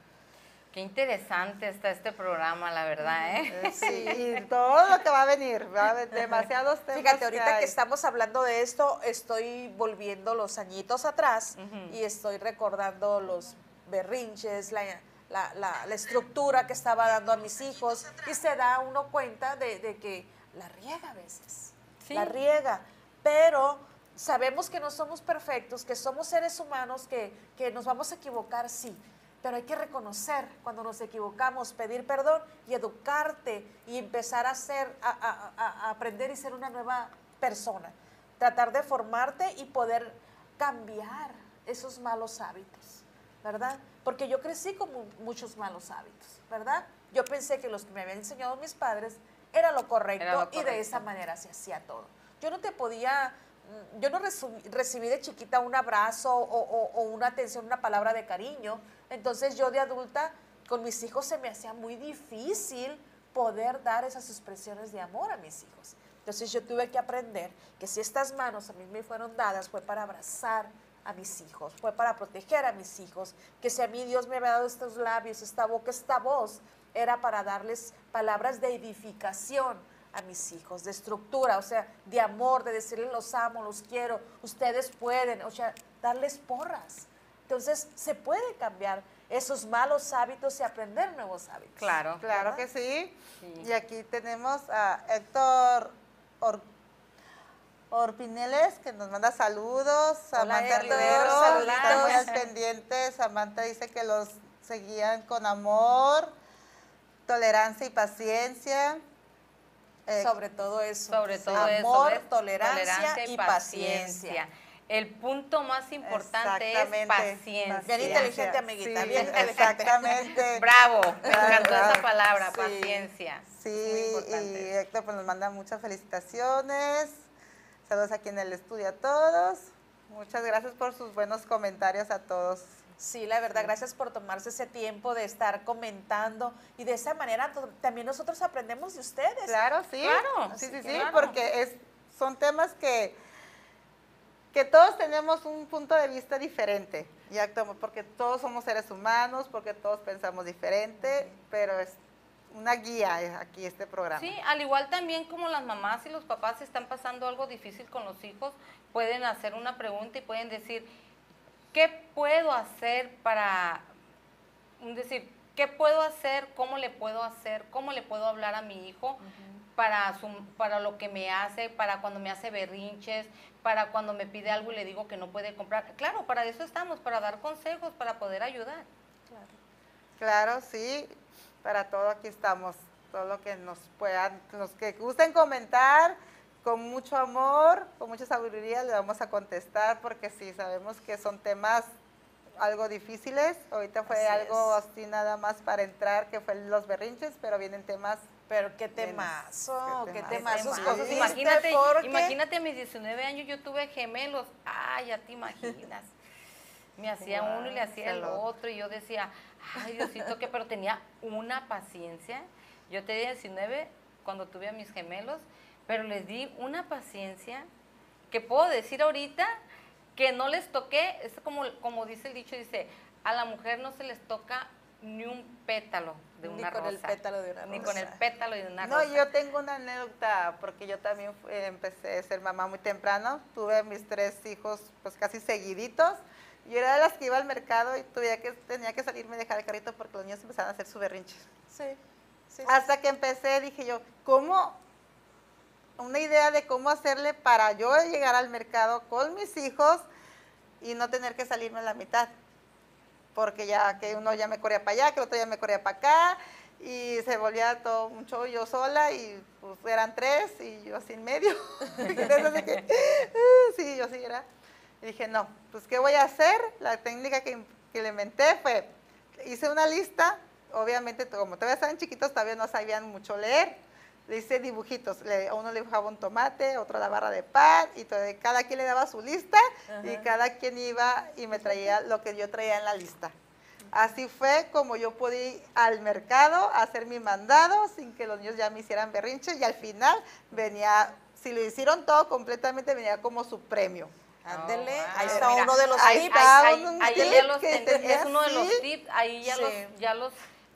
Qué interesante está este programa, la verdad, ¿eh? Eh, Sí, y todo lo que va a venir, va a haber demasiados temas. Fíjate, ahorita que, hay. estamos hablando de esto, estoy volviendo los añitos atrás y estoy recordando los berrinches, la, la- la- la estructura que estaba dando a mis hijos y se da uno cuenta de, de que la riega a veces, Sí. la riega, pero sabemos que no somos perfectos, que somos seres humanos, que, que nos vamos a equivocar, sí. Pero hay que reconocer cuando nos equivocamos, pedir perdón y educarte y empezar a ser, a, a- a- aprender y ser una nueva persona. Tratar de formarte y poder cambiar esos malos hábitos, ¿verdad? Porque yo crecí con mu- muchos malos hábitos, ¿verdad? Yo pensé que los que me habían enseñado mis padres era lo correcto, Era lo y de correcto. esa manera se hacía todo. Yo no te podía, mm, yo no recibí de chiquita un abrazo o, o- o una atención, una palabra de cariño. Entonces yo de adulta con mis hijos se me hacía muy difícil poder dar esas expresiones de amor a mis hijos. Entonces yo tuve que aprender que si estas manos a mí me fueron dadas fue para abrazar a mis hijos, fue para proteger a mis hijos, que si a mí Dios me había dado estos labios, esta boca, esta voz, era para darles palabras de edificación a mis hijos, de estructura, o sea, de amor, de decirles los amo, los quiero, ustedes pueden, o sea, darles porras. Entonces se puede cambiar esos malos hábitos y aprender nuevos hábitos. Claro. Claro ¿verdad? que sí. Sí. Y aquí tenemos a Héctor Or- Orpineles, que nos manda saludos. Samantha Rivero, saluditos. está muy al pendiente. Samantha dice que los seguían con amor, tolerancia y paciencia. Eh, Sobre todo eso. Sobre todo amor, eso. ¿ves? tolerancia, y paciencia. El punto más importante es paciencia. Bien inteligente, amiguita, Sí, bien inteligente. Exactamente. Bravo, me encantó Bravo. esa palabra, Sí. paciencia. Sí, y. Héctor pues, nos manda muchas felicitaciones. Saludos aquí en el estudio a todos. Muchas gracias por sus buenos comentarios a todos. Sí, la verdad, gracias por tomarse ese tiempo de estar comentando y de esa manera también nosotros aprendemos de ustedes. Claro, sí. Claro, Sí, así sí, sí, claro. porque es, son temas que, que todos tenemos un punto de vista diferente. Ya como- porque todos somos seres humanos, porque todos pensamos diferente, pero es una guía aquí este programa. Sí, al igual también como las mamás y los papás están pasando algo difícil con los hijos, pueden hacer una pregunta y pueden decir, ¿qué puedo hacer para, decir, qué puedo hacer, cómo le puedo hacer, cómo le puedo hablar a mi hijo para, su, para lo que me hace, para cuando me hace berrinches, para cuando me pide algo y le digo que no puede comprar? Claro, para eso estamos, para dar consejos, para poder ayudar. Claro, sí, para todo aquí estamos. Todo lo que nos puedan, los que gusten comentar, con mucho amor, con mucha sabiduría, le vamos a contestar porque sí, sabemos que son temas algo difíciles. Ahorita fue Así algo es. así nada más para entrar, que fue los berrinches, pero vienen temas Pero qué temazo, qué qué temazo. Imagínate, porque- imagínate a mis 19 años yo tuve gemelos. Ay, ya te imaginas. Me hacía uno y le hacía el otro y yo decía, ay Diosito, que pero tenía una paciencia. Yo tenía 19 cuando tuve a mis gemelos, pero les di una paciencia que puedo decir ahorita que no les toqué, es como, como dice el dicho, dice, a la mujer no se les toca ni un pétalo de Ni una con el rosa. pétalo de una Ni con el rosa. pétalo de una No, rosa. yo tengo una anécdota, porque yo también fui- empecé a ser mamá muy temprano. Tuve mis tres hijos pues casi seguiditos Yo era de las que iba al mercado y tuviera que, tenía que salirme y dejar el carrito porque los niños empezaban a hacer su berrinche. Sí. sí, sí. Hasta que empecé, dije yo, ¿cómo? Una idea de cómo hacerle para yo llegar al mercado con mis hijos y no tener que salirme a la mitad. Porque ya que uno ya me corría para allá, que el otro ya me corría para acá, y se volvía todo un show yo sola, y pues eran tres, y yo en medio. Entonces dije, "Ah, sí, yo sí era. Y dije, no, pues ¿qué voy a hacer? La técnica que, que le inventé fue, hice una lista, obviamente como todavía estaban chiquitos, todavía no sabían mucho leer, le hice dibujitos, le- a uno le dibujaba un tomate, otro la barra de pan, y todo, cada quien le daba su lista, y cada quien iba y me traía lo que yo traía en la lista. Así fue como yo pude ir al mercado a hacer mi mandado sin que los niños ya me hicieran berrinche y al final venía, si lo hicieron todo completamente, venía como su premio. Ándele, Oh, ahí está Mira, uno de los ahí tips. está ahí, ahí tip ya los que ten- tenía es uno de los tips, ahí ya Sí. los ya los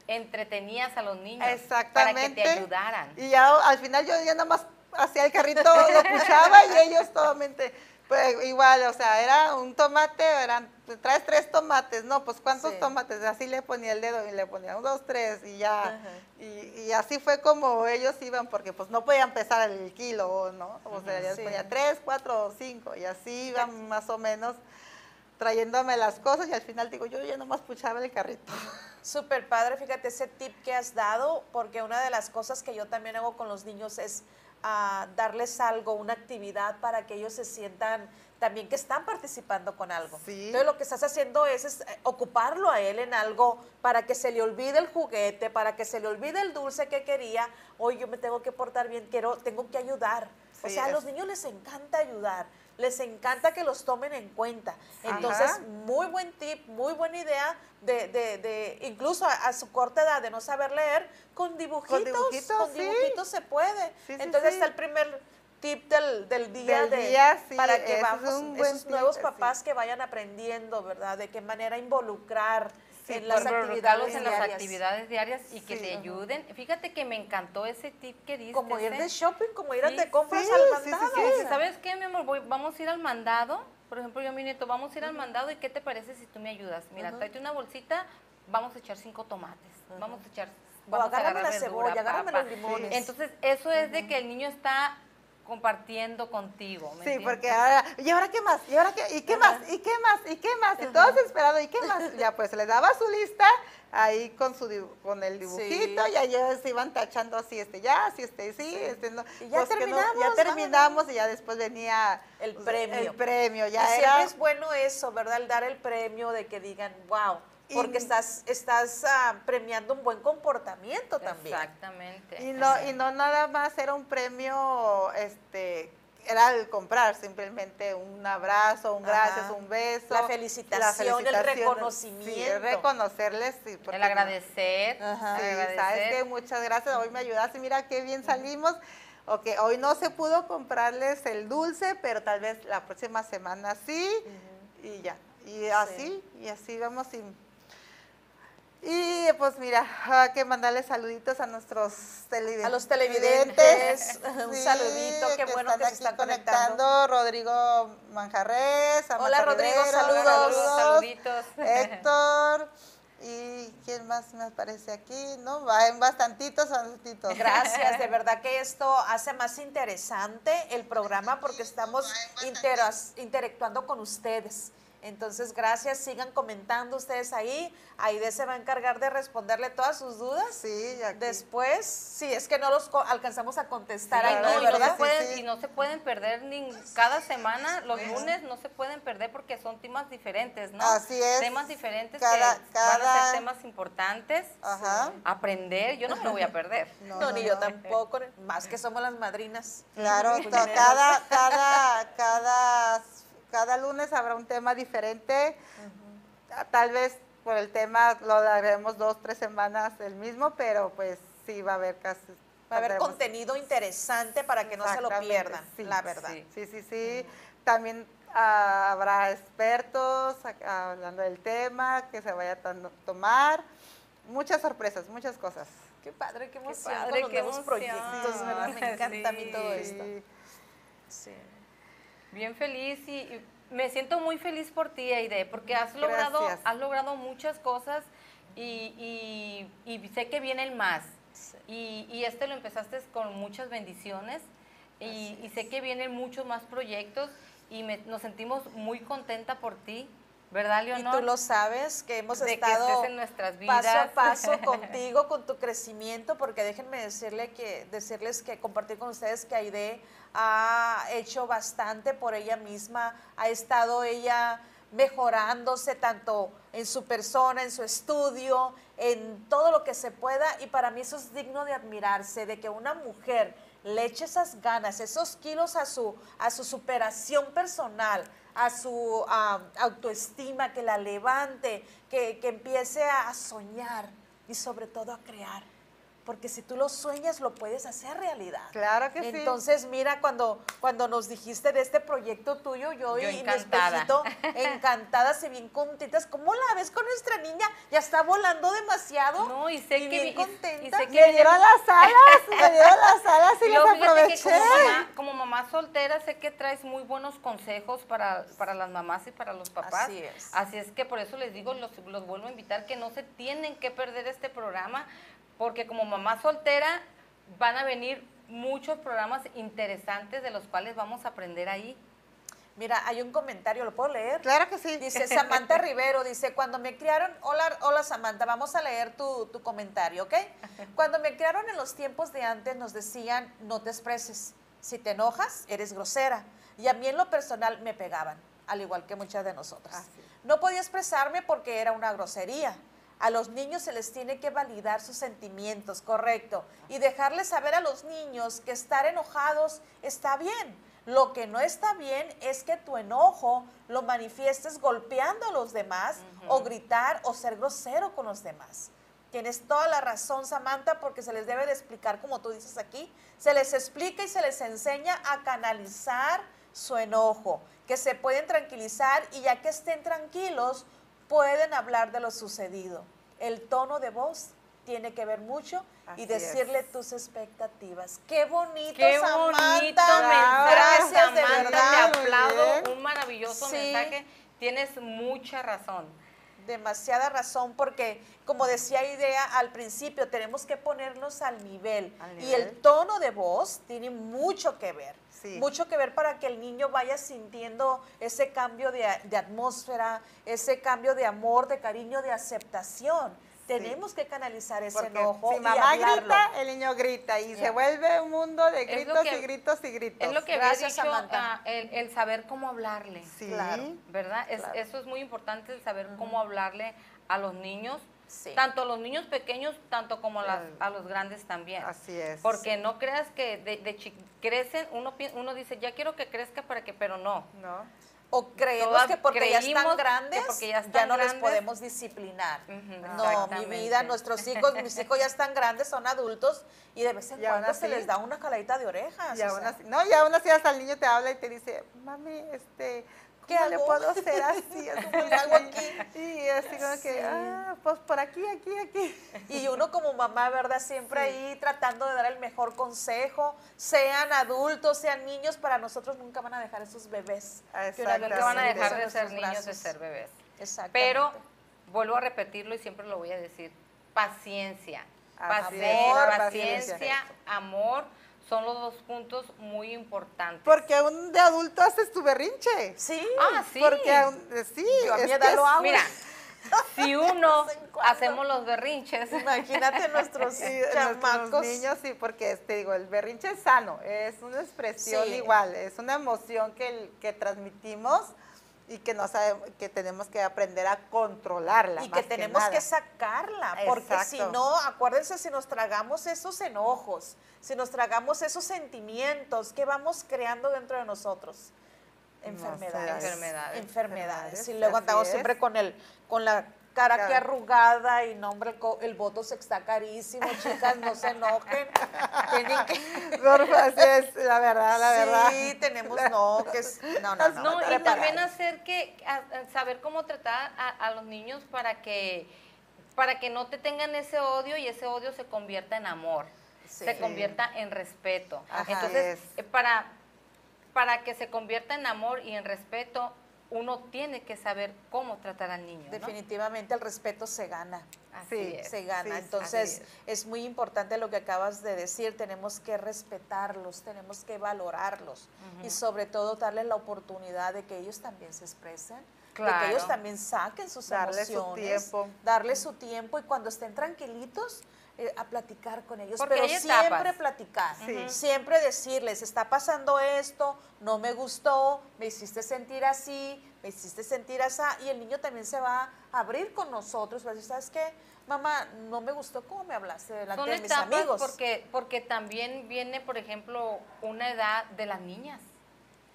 entretenías a los niños Exactamente. para que te ayudaran. Y ya al final yo ya nada más hacía el carrito, lo puchaba y ellos totalmente, pues igual, o sea, era un tomate, eran, pues, traes tres tomates, no, pues ¿cuántos Sí. tomates? Así le ponía el dedo y le ponía un, dos, tres y ya. Y, y así fue como ellos iban, porque pues no podían pesar el kilo, ¿no? O sea, ya Sí. ponía tres, cuatro o cinco y así iban más o menos trayéndome las cosas y al final digo, yo ya nomás puchaba el carrito. Súper padre, fíjate ese tip que has dado, porque una de las cosas que yo también hago con los niños es ah, darles algo, una actividad para que ellos se sientan también que están participando con algo. Sí. Entonces lo que estás haciendo es, es, eh, ocuparlo a él en algo para que se le olvide el juguete, para que se le olvide el dulce que quería. Hoy yo me tengo que portar bien, quiero, tengo que ayudar. o sea, a los niños les encanta ayudar, les encanta que los tomen en cuenta. Entonces, Ajá. muy buen tip, muy buena idea de, de, de incluso a, a su corta edad de no saber leer, con dibujitos, dibujitos, con sí. dibujitos se puede. Sí, Entonces sí. está el primer tip del, del día, Del de- día, para que es vamos, buen esos nuevos papás que vayan aprendiendo, ¿verdad? De qué manera involucrar Sí, en las actividades involucrarlos en las diarias. actividades diarias y que Sí. te ayuden. Fíjate que me encantó ese tip que diste. Como ir de ¿eh? shopping, como ir Sí, de compras al sí, sí, mandado. ¿Sabes qué, mi amor? Voy- vamos a ir al mandado. Por ejemplo, yo, mi nieto, vamos a ir al mandado y ¿qué te parece si tú me ayudas? Mira, tráete una bolsita, vamos a echar cinco tomates, vamos a echar... Vamos a agárrame agarrar la verdura, cebolla, agárrame los limones. Entonces, eso es de que el niño está compartiendo contigo. ¿me Sí, entiendes? porque ahora, ¿y ahora qué más? ¿Y ahora qué? ¿Y qué más? ¿Y qué más? ¿Y qué más? Y todos esperados, ¿y qué más? Ya pues les daba su lista ahí con su con el dibujito Sí. y ahí ellos se iban tachando así este ya, sí este sí, este no. Y ya Pues no, terminamos, ya terminamos y ya después venía El premio. El premio, Y ya siempre era es bueno eso, ¿verdad? El dar el premio de que digan, wow, porque Y- estás, estás ah, premiando un buen comportamiento también. Exactamente. y no y no nada más era un premio este era el comprar simplemente un abrazo, un gracias, Ajá. un beso, La felicitación, el reconocimiento. sí, el reconocerles, sí, El agradecer. Ajá. el Sí, agradecer. sabes que muchas gracias, hoy me ayudaste, mira qué bien salimos. Ok, hoy no se pudo comprarles el dulce, pero tal vez la próxima semana sí, y ya. Y así, y así vamos. Y, y pues mira, hay que mandarle saluditos a nuestros televidentes. A los televidentes, un saludito, qué bueno que se están conectando. Rodrigo Manjarres, Hola, Amanda Rodrigo, Rivera, saludos. Saluditos. Héctor. ¿Y quién más me aparece aquí? ¿No? Va en bastantitos, bastantitos. Gracias, de verdad que esto hace más interesante el programa porque estamos interas- interactuando con ustedes. Entonces, gracias, sigan comentando ustedes ahí. Aide se va a encargar de responderle todas sus dudas. Sí, aquí. Después, si es que no los alcanzamos a contestar ahí, no, ¿no? y, no se pueden, Sí, sí. y no se pueden perder ni cada semana, los lunes no se pueden perder porque son temas diferentes, ¿no? Así es. Temas diferentes Cada- que van a ser temas importantes. Ajá. Aprender, yo no me lo voy a perder. No, ni yo tampoco, más que somos las madrinas. Claro, cada, cada, cada, cada lunes habrá un tema diferente. Tal vez por el tema lo haremos dos, tres semanas el mismo, pero pues sí va a haber casi. Va a haber contenido interesante para que no se lo pierdan, sí, la verdad. sí. Sí, sí, sí. También ah, habrá expertos hablando del tema que se vaya a tomar. Muchas sorpresas, muchas cosas. Qué padre, qué emoción padre, con los qué nuevos emoción. proyectos, ¿verdad? Me encanta a mí todo Sí. esto. Sí. Sí. Bien feliz y, y Me siento muy feliz por ti, Aide, porque has logrado, Gracias. has logrado muchas cosas y, y- y sé que vienen más. Y, y este lo empezaste con muchas bendiciones y, y sé que vienen muchos más proyectos y me- nos sentimos muy contenta por ti, ¿verdad, Y Leonor? tú lo sabes, que hemos De que estado estés en nuestras paso a vidas. paso contigo, con tu crecimiento, porque déjenme decirle que, decirles que compartir con ustedes que Aide ha hecho bastante por ella misma, ha estado ella mejorándose tanto en su persona, en su estudio, en todo lo que se pueda, y para mí eso es digno de admirarse, de que una mujer le eche esas ganas, esos kilos a su, a su superación personal, a su autoestima, que la levante, que, que empiece a soñar y sobre todo a crear. Porque si tú lo sueñas, lo puedes hacer realidad. Claro que sí. Entonces, mira, cuando, cuando nos dijiste de este proyecto tuyo, yo, Yo y encantada. mi espejito, encantadas y bien contentas. ¿Cómo la ves con nuestra niña? Ya está volando demasiado. No, y sé que bien contenta. y sé que Me dieron las alas, me dieron las alas y Y las luego fíjate que aproveché. como mamá, como mamá soltera sé que traes muy buenos consejos para, para las mamás y para los papás. Así es. Así es que por eso les digo, los, los vuelvo a invitar que no se tienen que perder este programa, porque como mamá soltera van a venir muchos programas interesantes de los cuales vamos a aprender ahí. Mira, hay un comentario, ¿lo puedo leer? Claro que sí. Dice Samantha Rivero, dice, cuando me criaron, hola, hola Samantha, vamos a leer tu, tu comentario, ¿ok? Cuando me criaron en los tiempos de antes nos decían, no te expreses, si te enojas, eres grosera. Y a mí en lo personal me pegaban, al igual que muchas de nosotras. No podía expresarme porque era una grosería. A los niños se les tiene que validar sus sentimientos, correcto, y dejarles saber a los niños que estar enojados está bien. Lo que no está bien es que tu enojo lo manifiestes golpeando a los demás o gritar o ser grosero con los demás. Tienes toda la razón, Samantha, porque se les debe de explicar, como tú dices aquí, se les explica y se les enseña a canalizar su enojo, que se pueden tranquilizar y ya que estén tranquilos, pueden hablar de lo sucedido. El tono de voz tiene que ver mucho y decirle es. tus expectativas. Qué bonito, Qué Samantha. bonito mensaje, Gracias de Samantha, verdad. te aplaudo, un maravilloso Sí. mensaje. Tienes mucha razón. Demasiada razón porque, como decía Idea al principio, tenemos que ponernos al nivel. Al Y el tono de voz tiene mucho que ver. Sí. Mucho que ver para que el niño vaya sintiendo ese cambio de, de atmósfera, ese cambio de amor, de cariño, de aceptación. Tenemos que canalizar ese Porque enojo si mamá grita, el niño grita y se vuelve un mundo de gritos que- y gritos y gritos. Es lo que había Gracias, dicho, ah, el, el saber cómo hablarle. Sí. Claro. ¿verdad? Es- Claro. Eso es muy importante, el saber cómo hablarle a los niños, Sí. tanto a los niños pequeños, tanto como a, las- a los grandes también. Así es. Porque no creas que de, de crecen, uno, uno dice, ya quiero que crezca para que, pero no. ¿No? O creemos Todas que porque ya están grandes, porque ya ya, no les podemos disciplinar. No, mi vida, nuestros hijos, mis hijos ya están grandes, son adultos y de vez en cuando se les da una caladita de orejas. Y o aún sea. así, no, y aún así hasta el niño te habla y te dice, mami, este, ¿Qué ¿cómo le hago? puedo hacer así? ¿Cómo le hago aquí? Y así como que, ah, pues por aquí, aquí, aquí. Y uno como mamá, ¿verdad? Siempre ahí tratando de dar el mejor consejo, sean adultos, sean niños, para nosotros nunca van a dejar esos bebés. que una vez van a dejar de ser niños, de ser bebés. Exactamente. Pero, vuelvo a repetirlo y siempre lo voy a decir, paciencia. La paciencia, paciencia. amor, son los dos puntos muy importantes. Porque aún de adulto haces tu berrinche. Sí. Ah, sí. Porque aún, sí, Yo a mi es edad que lo hago. Mira, si uno hacemos los berrinches, Imagínate nuestros Sí, niños sí, porque te digo, el berrinche es sano, es una expresión Sí. igual, es una emoción que, que transmitimos y que no sabemos, que tenemos que aprender a controlarla. Y más que tenemos que, nada. sacarla, porque si no, acuérdense, si nos tragamos esos enojos, si nos tragamos esos sentimientos que vamos creando dentro de nosotros, No enfermedades, sé, enfermedades. enfermedades, y Enfermedades, luego andamos siempre con el, con la cara que arrugada y no, hombre, el, el botox está carísimo, chicas, no se enojen, tienen que... Es, la verdad, la verdad. Sí, tenemos, no, que es, no, no, no. No, y también hacer que, a- saber cómo tratar a, a los niños para que, para que no te tengan ese odio y ese odio se convierta en amor, Sí. se convierta en respeto. Así Entonces, es. eh, para, para que se convierta en amor y en respeto, uno tiene que saber cómo tratar al niño. ¿no? Definitivamente el respeto se gana. Así Sí, es. se gana. sí, Entonces, es. muy importante lo que acabas de decir, tenemos que respetarlos, tenemos que valorarlos y sobre todo darles la oportunidad de que ellos también se expresen, de Claro. que ellos también saquen sus Darle su emociones, tiempo. darles su tiempo y cuando estén tranquilitos, eh, a platicar con ellos, Porque pero siempre etapas. platicar, Sí. siempre decirles, está pasando esto, no me gustó, me hiciste sentir así, me hiciste sentir así, y el niño también se va a abrir con nosotros, va a decir, ¿sabes qué? Mamá, no me gustó cómo me hablaste delante Son de mis etapas amigos. porque, porque también viene, por ejemplo, una edad de las niñas.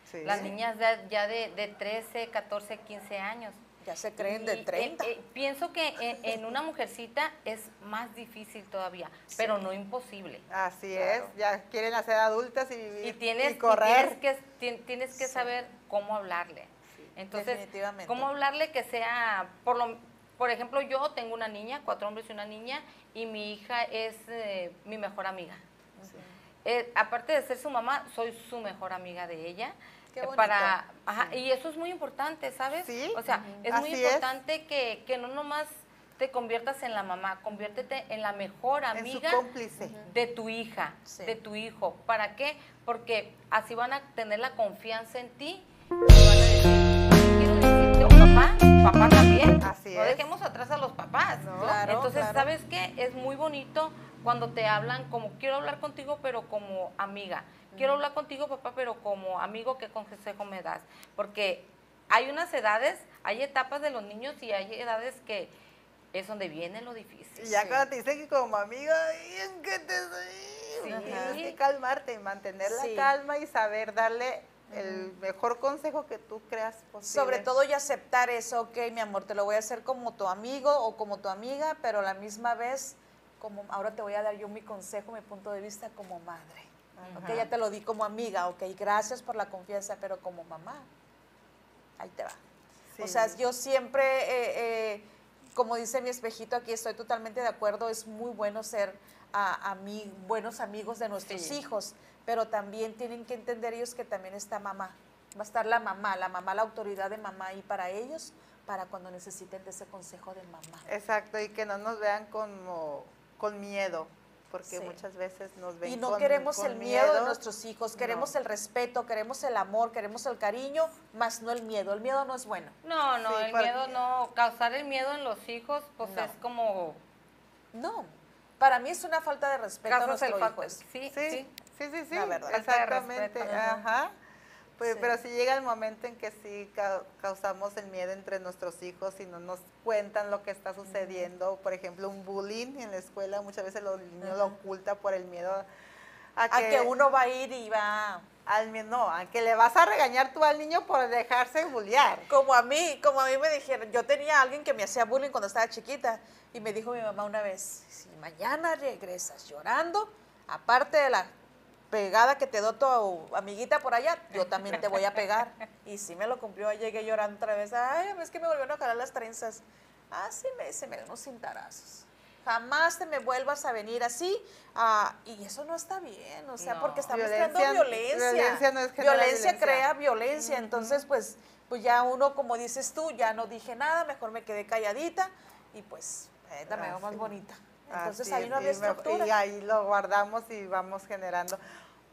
Sí. Las niñas de- ya de, de 13, 14, 15 años. Ya se creen de eh, 30. eh, pienso que en, en una mujercita es más difícil todavía, pero no imposible. Así Claro. es, ya quieren hacer adultas y vivir Y tienes, y correr. y tienes que, ti- tienes que saber cómo hablarle. Entonces, definitivamente. cómo hablarle que sea, por lo, por ejemplo, yo tengo una niña, cuatro hombres y una niña, y mi hija es eh, mi mejor amiga. Eh, aparte de ser su mamá, soy su mejor amiga de ella. Qué Eh, bonito. Para, ajá, Y eso es muy importante, ¿sabes? Sí, O sea, es muy es. importante que, que no nomás te conviertas en la mamá, conviértete en la mejor amiga cómplice. de tu hija, Sí. de tu hijo. ¿Para qué? Porque así van a tener la confianza en ti y van a decir, papá, papá también. Así no es. dejemos atrás a los papás. No. Claro, Entonces, claro. ¿sabes qué? Es muy bonito cuando te hablan como, quiero hablar contigo, pero como amiga. Quiero hablar contigo, papá, pero como amigo, ¿qué consejo me das? Porque hay unas edades, hay etapas de los niños y hay edades que es donde viene lo difícil. Y ya Sí. cuando te dicen que como amiga, ¿en qué te Sí. Tienes que calmarte y mantener Sí. la calma y saber darle el mejor consejo que tú creas posible. Sobre todo y aceptar eso, ok, mi amor, te lo voy a hacer como tu amigo o como tu amiga, pero a la misma vez, como ahora te voy a dar yo mi consejo, mi punto de vista como madre. Ok, Ajá. ya te lo di como amiga, ok, gracias por la confianza, pero como mamá, ahí te va. O sea, yo siempre, eh, eh, como dice mi espejito aquí, estoy totalmente de acuerdo, es muy bueno ser a, ami- buenos amigos de nuestros Sí. hijos, pero también tienen que entender ellos que también está mamá. Va a estar la mamá, la mamá, la autoridad de mamá ahí para ellos, para cuando necesiten de ese consejo de mamá. Exacto, y que no nos vean como con miedo, porque Sí. muchas veces nos ven Y no con- queremos con el miedo de nuestros hijos, queremos No. el respeto, queremos el amor, queremos el cariño, más no el miedo. El miedo no es bueno. No, no, Sí, el porque- miedo no, causar el miedo en los hijos, pues No. es como No, para mí es una falta de respeto a causas el nuestro factor. hijo. Sí, Sí, sí. Sí, sí, sí, La verdad. Exactamente, respeto. ajá. Pues, Sí. Pero si llega el momento en que sí ca- causamos el miedo entre nuestros hijos y no nos cuentan lo que está sucediendo, por ejemplo, un bullying en la escuela, muchas veces los niños lo oculta por el miedo a A que uno va a ir y va al no, a que le vas a regañar tú al niño por dejarse bullear. Como a mí, como a mí me dijeron, yo tenía a alguien que me hacía bullying cuando estaba chiquita y me dijo mi mamá una vez, si mañana regresas llorando, aparte de la pegada que te dio tu amiguita por allá, yo también te voy a pegar. Y sí me lo cumplió, llegué llorando otra vez, ay, es que me volvieron a jalar las trenzas. Ah, sí, me dice, me dio unos cintarazos. Jamás te me vuelvas a venir así. ah, y eso no está bien, o sea, No. porque estamos creando violencia. violencia no es Violencia violencia. crea violencia. Entonces, pues, pues ya uno, como dices tú, ya no dije nada, mejor me quedé calladita y pues eh, la me veo más Así. bonita. Entonces Así no había y me- estructura. Y ahí lo guardamos y vamos generando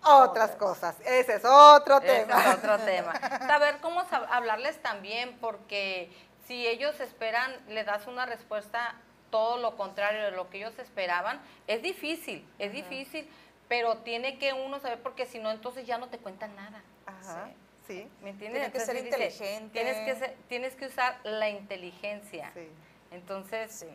otras cosas. Ese es otro Ese tema. es otro tema. Saber cómo sab- hablarles también, porque si ellos esperan, le das una respuesta todo lo contrario de lo que ellos esperaban, es difícil, es difícil, pero tiene que uno saber, porque si no, entonces ya no te cuentan nada. Ajá, sí, ¿Me entiendes? Tiene que ser dice, inteligente. Tienes que, ser- tienes que usar la inteligencia. sí. Entonces,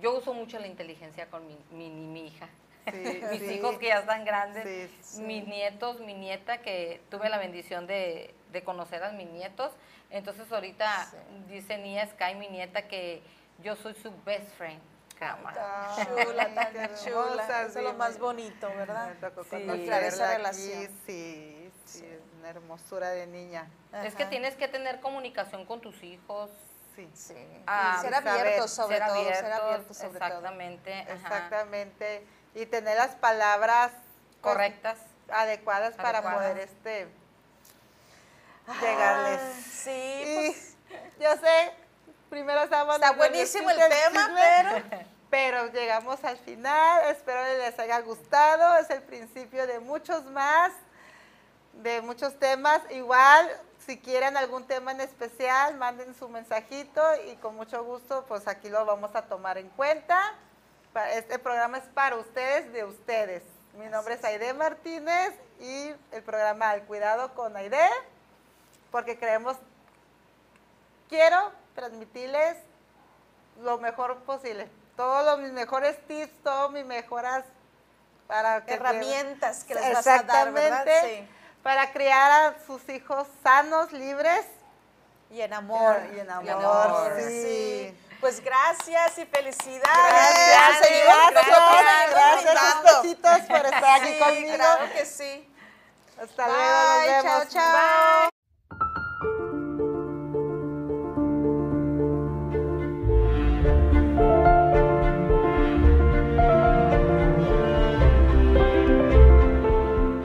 yo uso mucho la inteligencia con mi, mi, mi- hija. Sí, Mis sí. hijos que ya están grandes, Sí, sí. mis nietos, mi nieta que tuve la bendición de, de conocer a mis nietos. Entonces ahorita Sí. dice Nia Sky, mi nieta, que yo soy su best friend. Cama. Ay, Chula, tan chula. Eso es lo más bonito, ¿verdad? Sí. Esa aquí, relación. Sí, sí, Sí. es una hermosura de niña. Es que tienes que tener comunicación con tus hijos. Sí, Sí. Ah, ser saber, abiertos sobre ser todo, ser abiertos sobre todo. exactamente. ajá, exactamente. Y tener las palabras Correctas. adecuadas para poder este llegarles. Ah, sí, Y pues, yo sé, primero estamos Está buenísimo el tema, pero- pero llegamos al final. Espero que les haya gustado. Es el principio de muchos más, de muchos temas. Igual, si quieren algún tema en especial, manden su mensajito y con mucho gusto, pues aquí lo vamos a tomar en cuenta. Este programa es para ustedes, de ustedes. Mi nombre es Aide Martínez y el programa Al Cuidado con Aide, porque creemos quiero transmitirles lo mejor posible. Todos los, mis mejores tips, todas mis mejoras para que herramientas que les vas a dar, ¿verdad? Para criar a sus hijos sanos, libres. Y en amor. Y en amor, Y en amor, sí. Pues gracias y felicidades. Gracias, gracias, gracias, besitos por estar aquí Sí, conmigo. claro que sí. Hasta luego, nos Bye, chao, vemos. chao.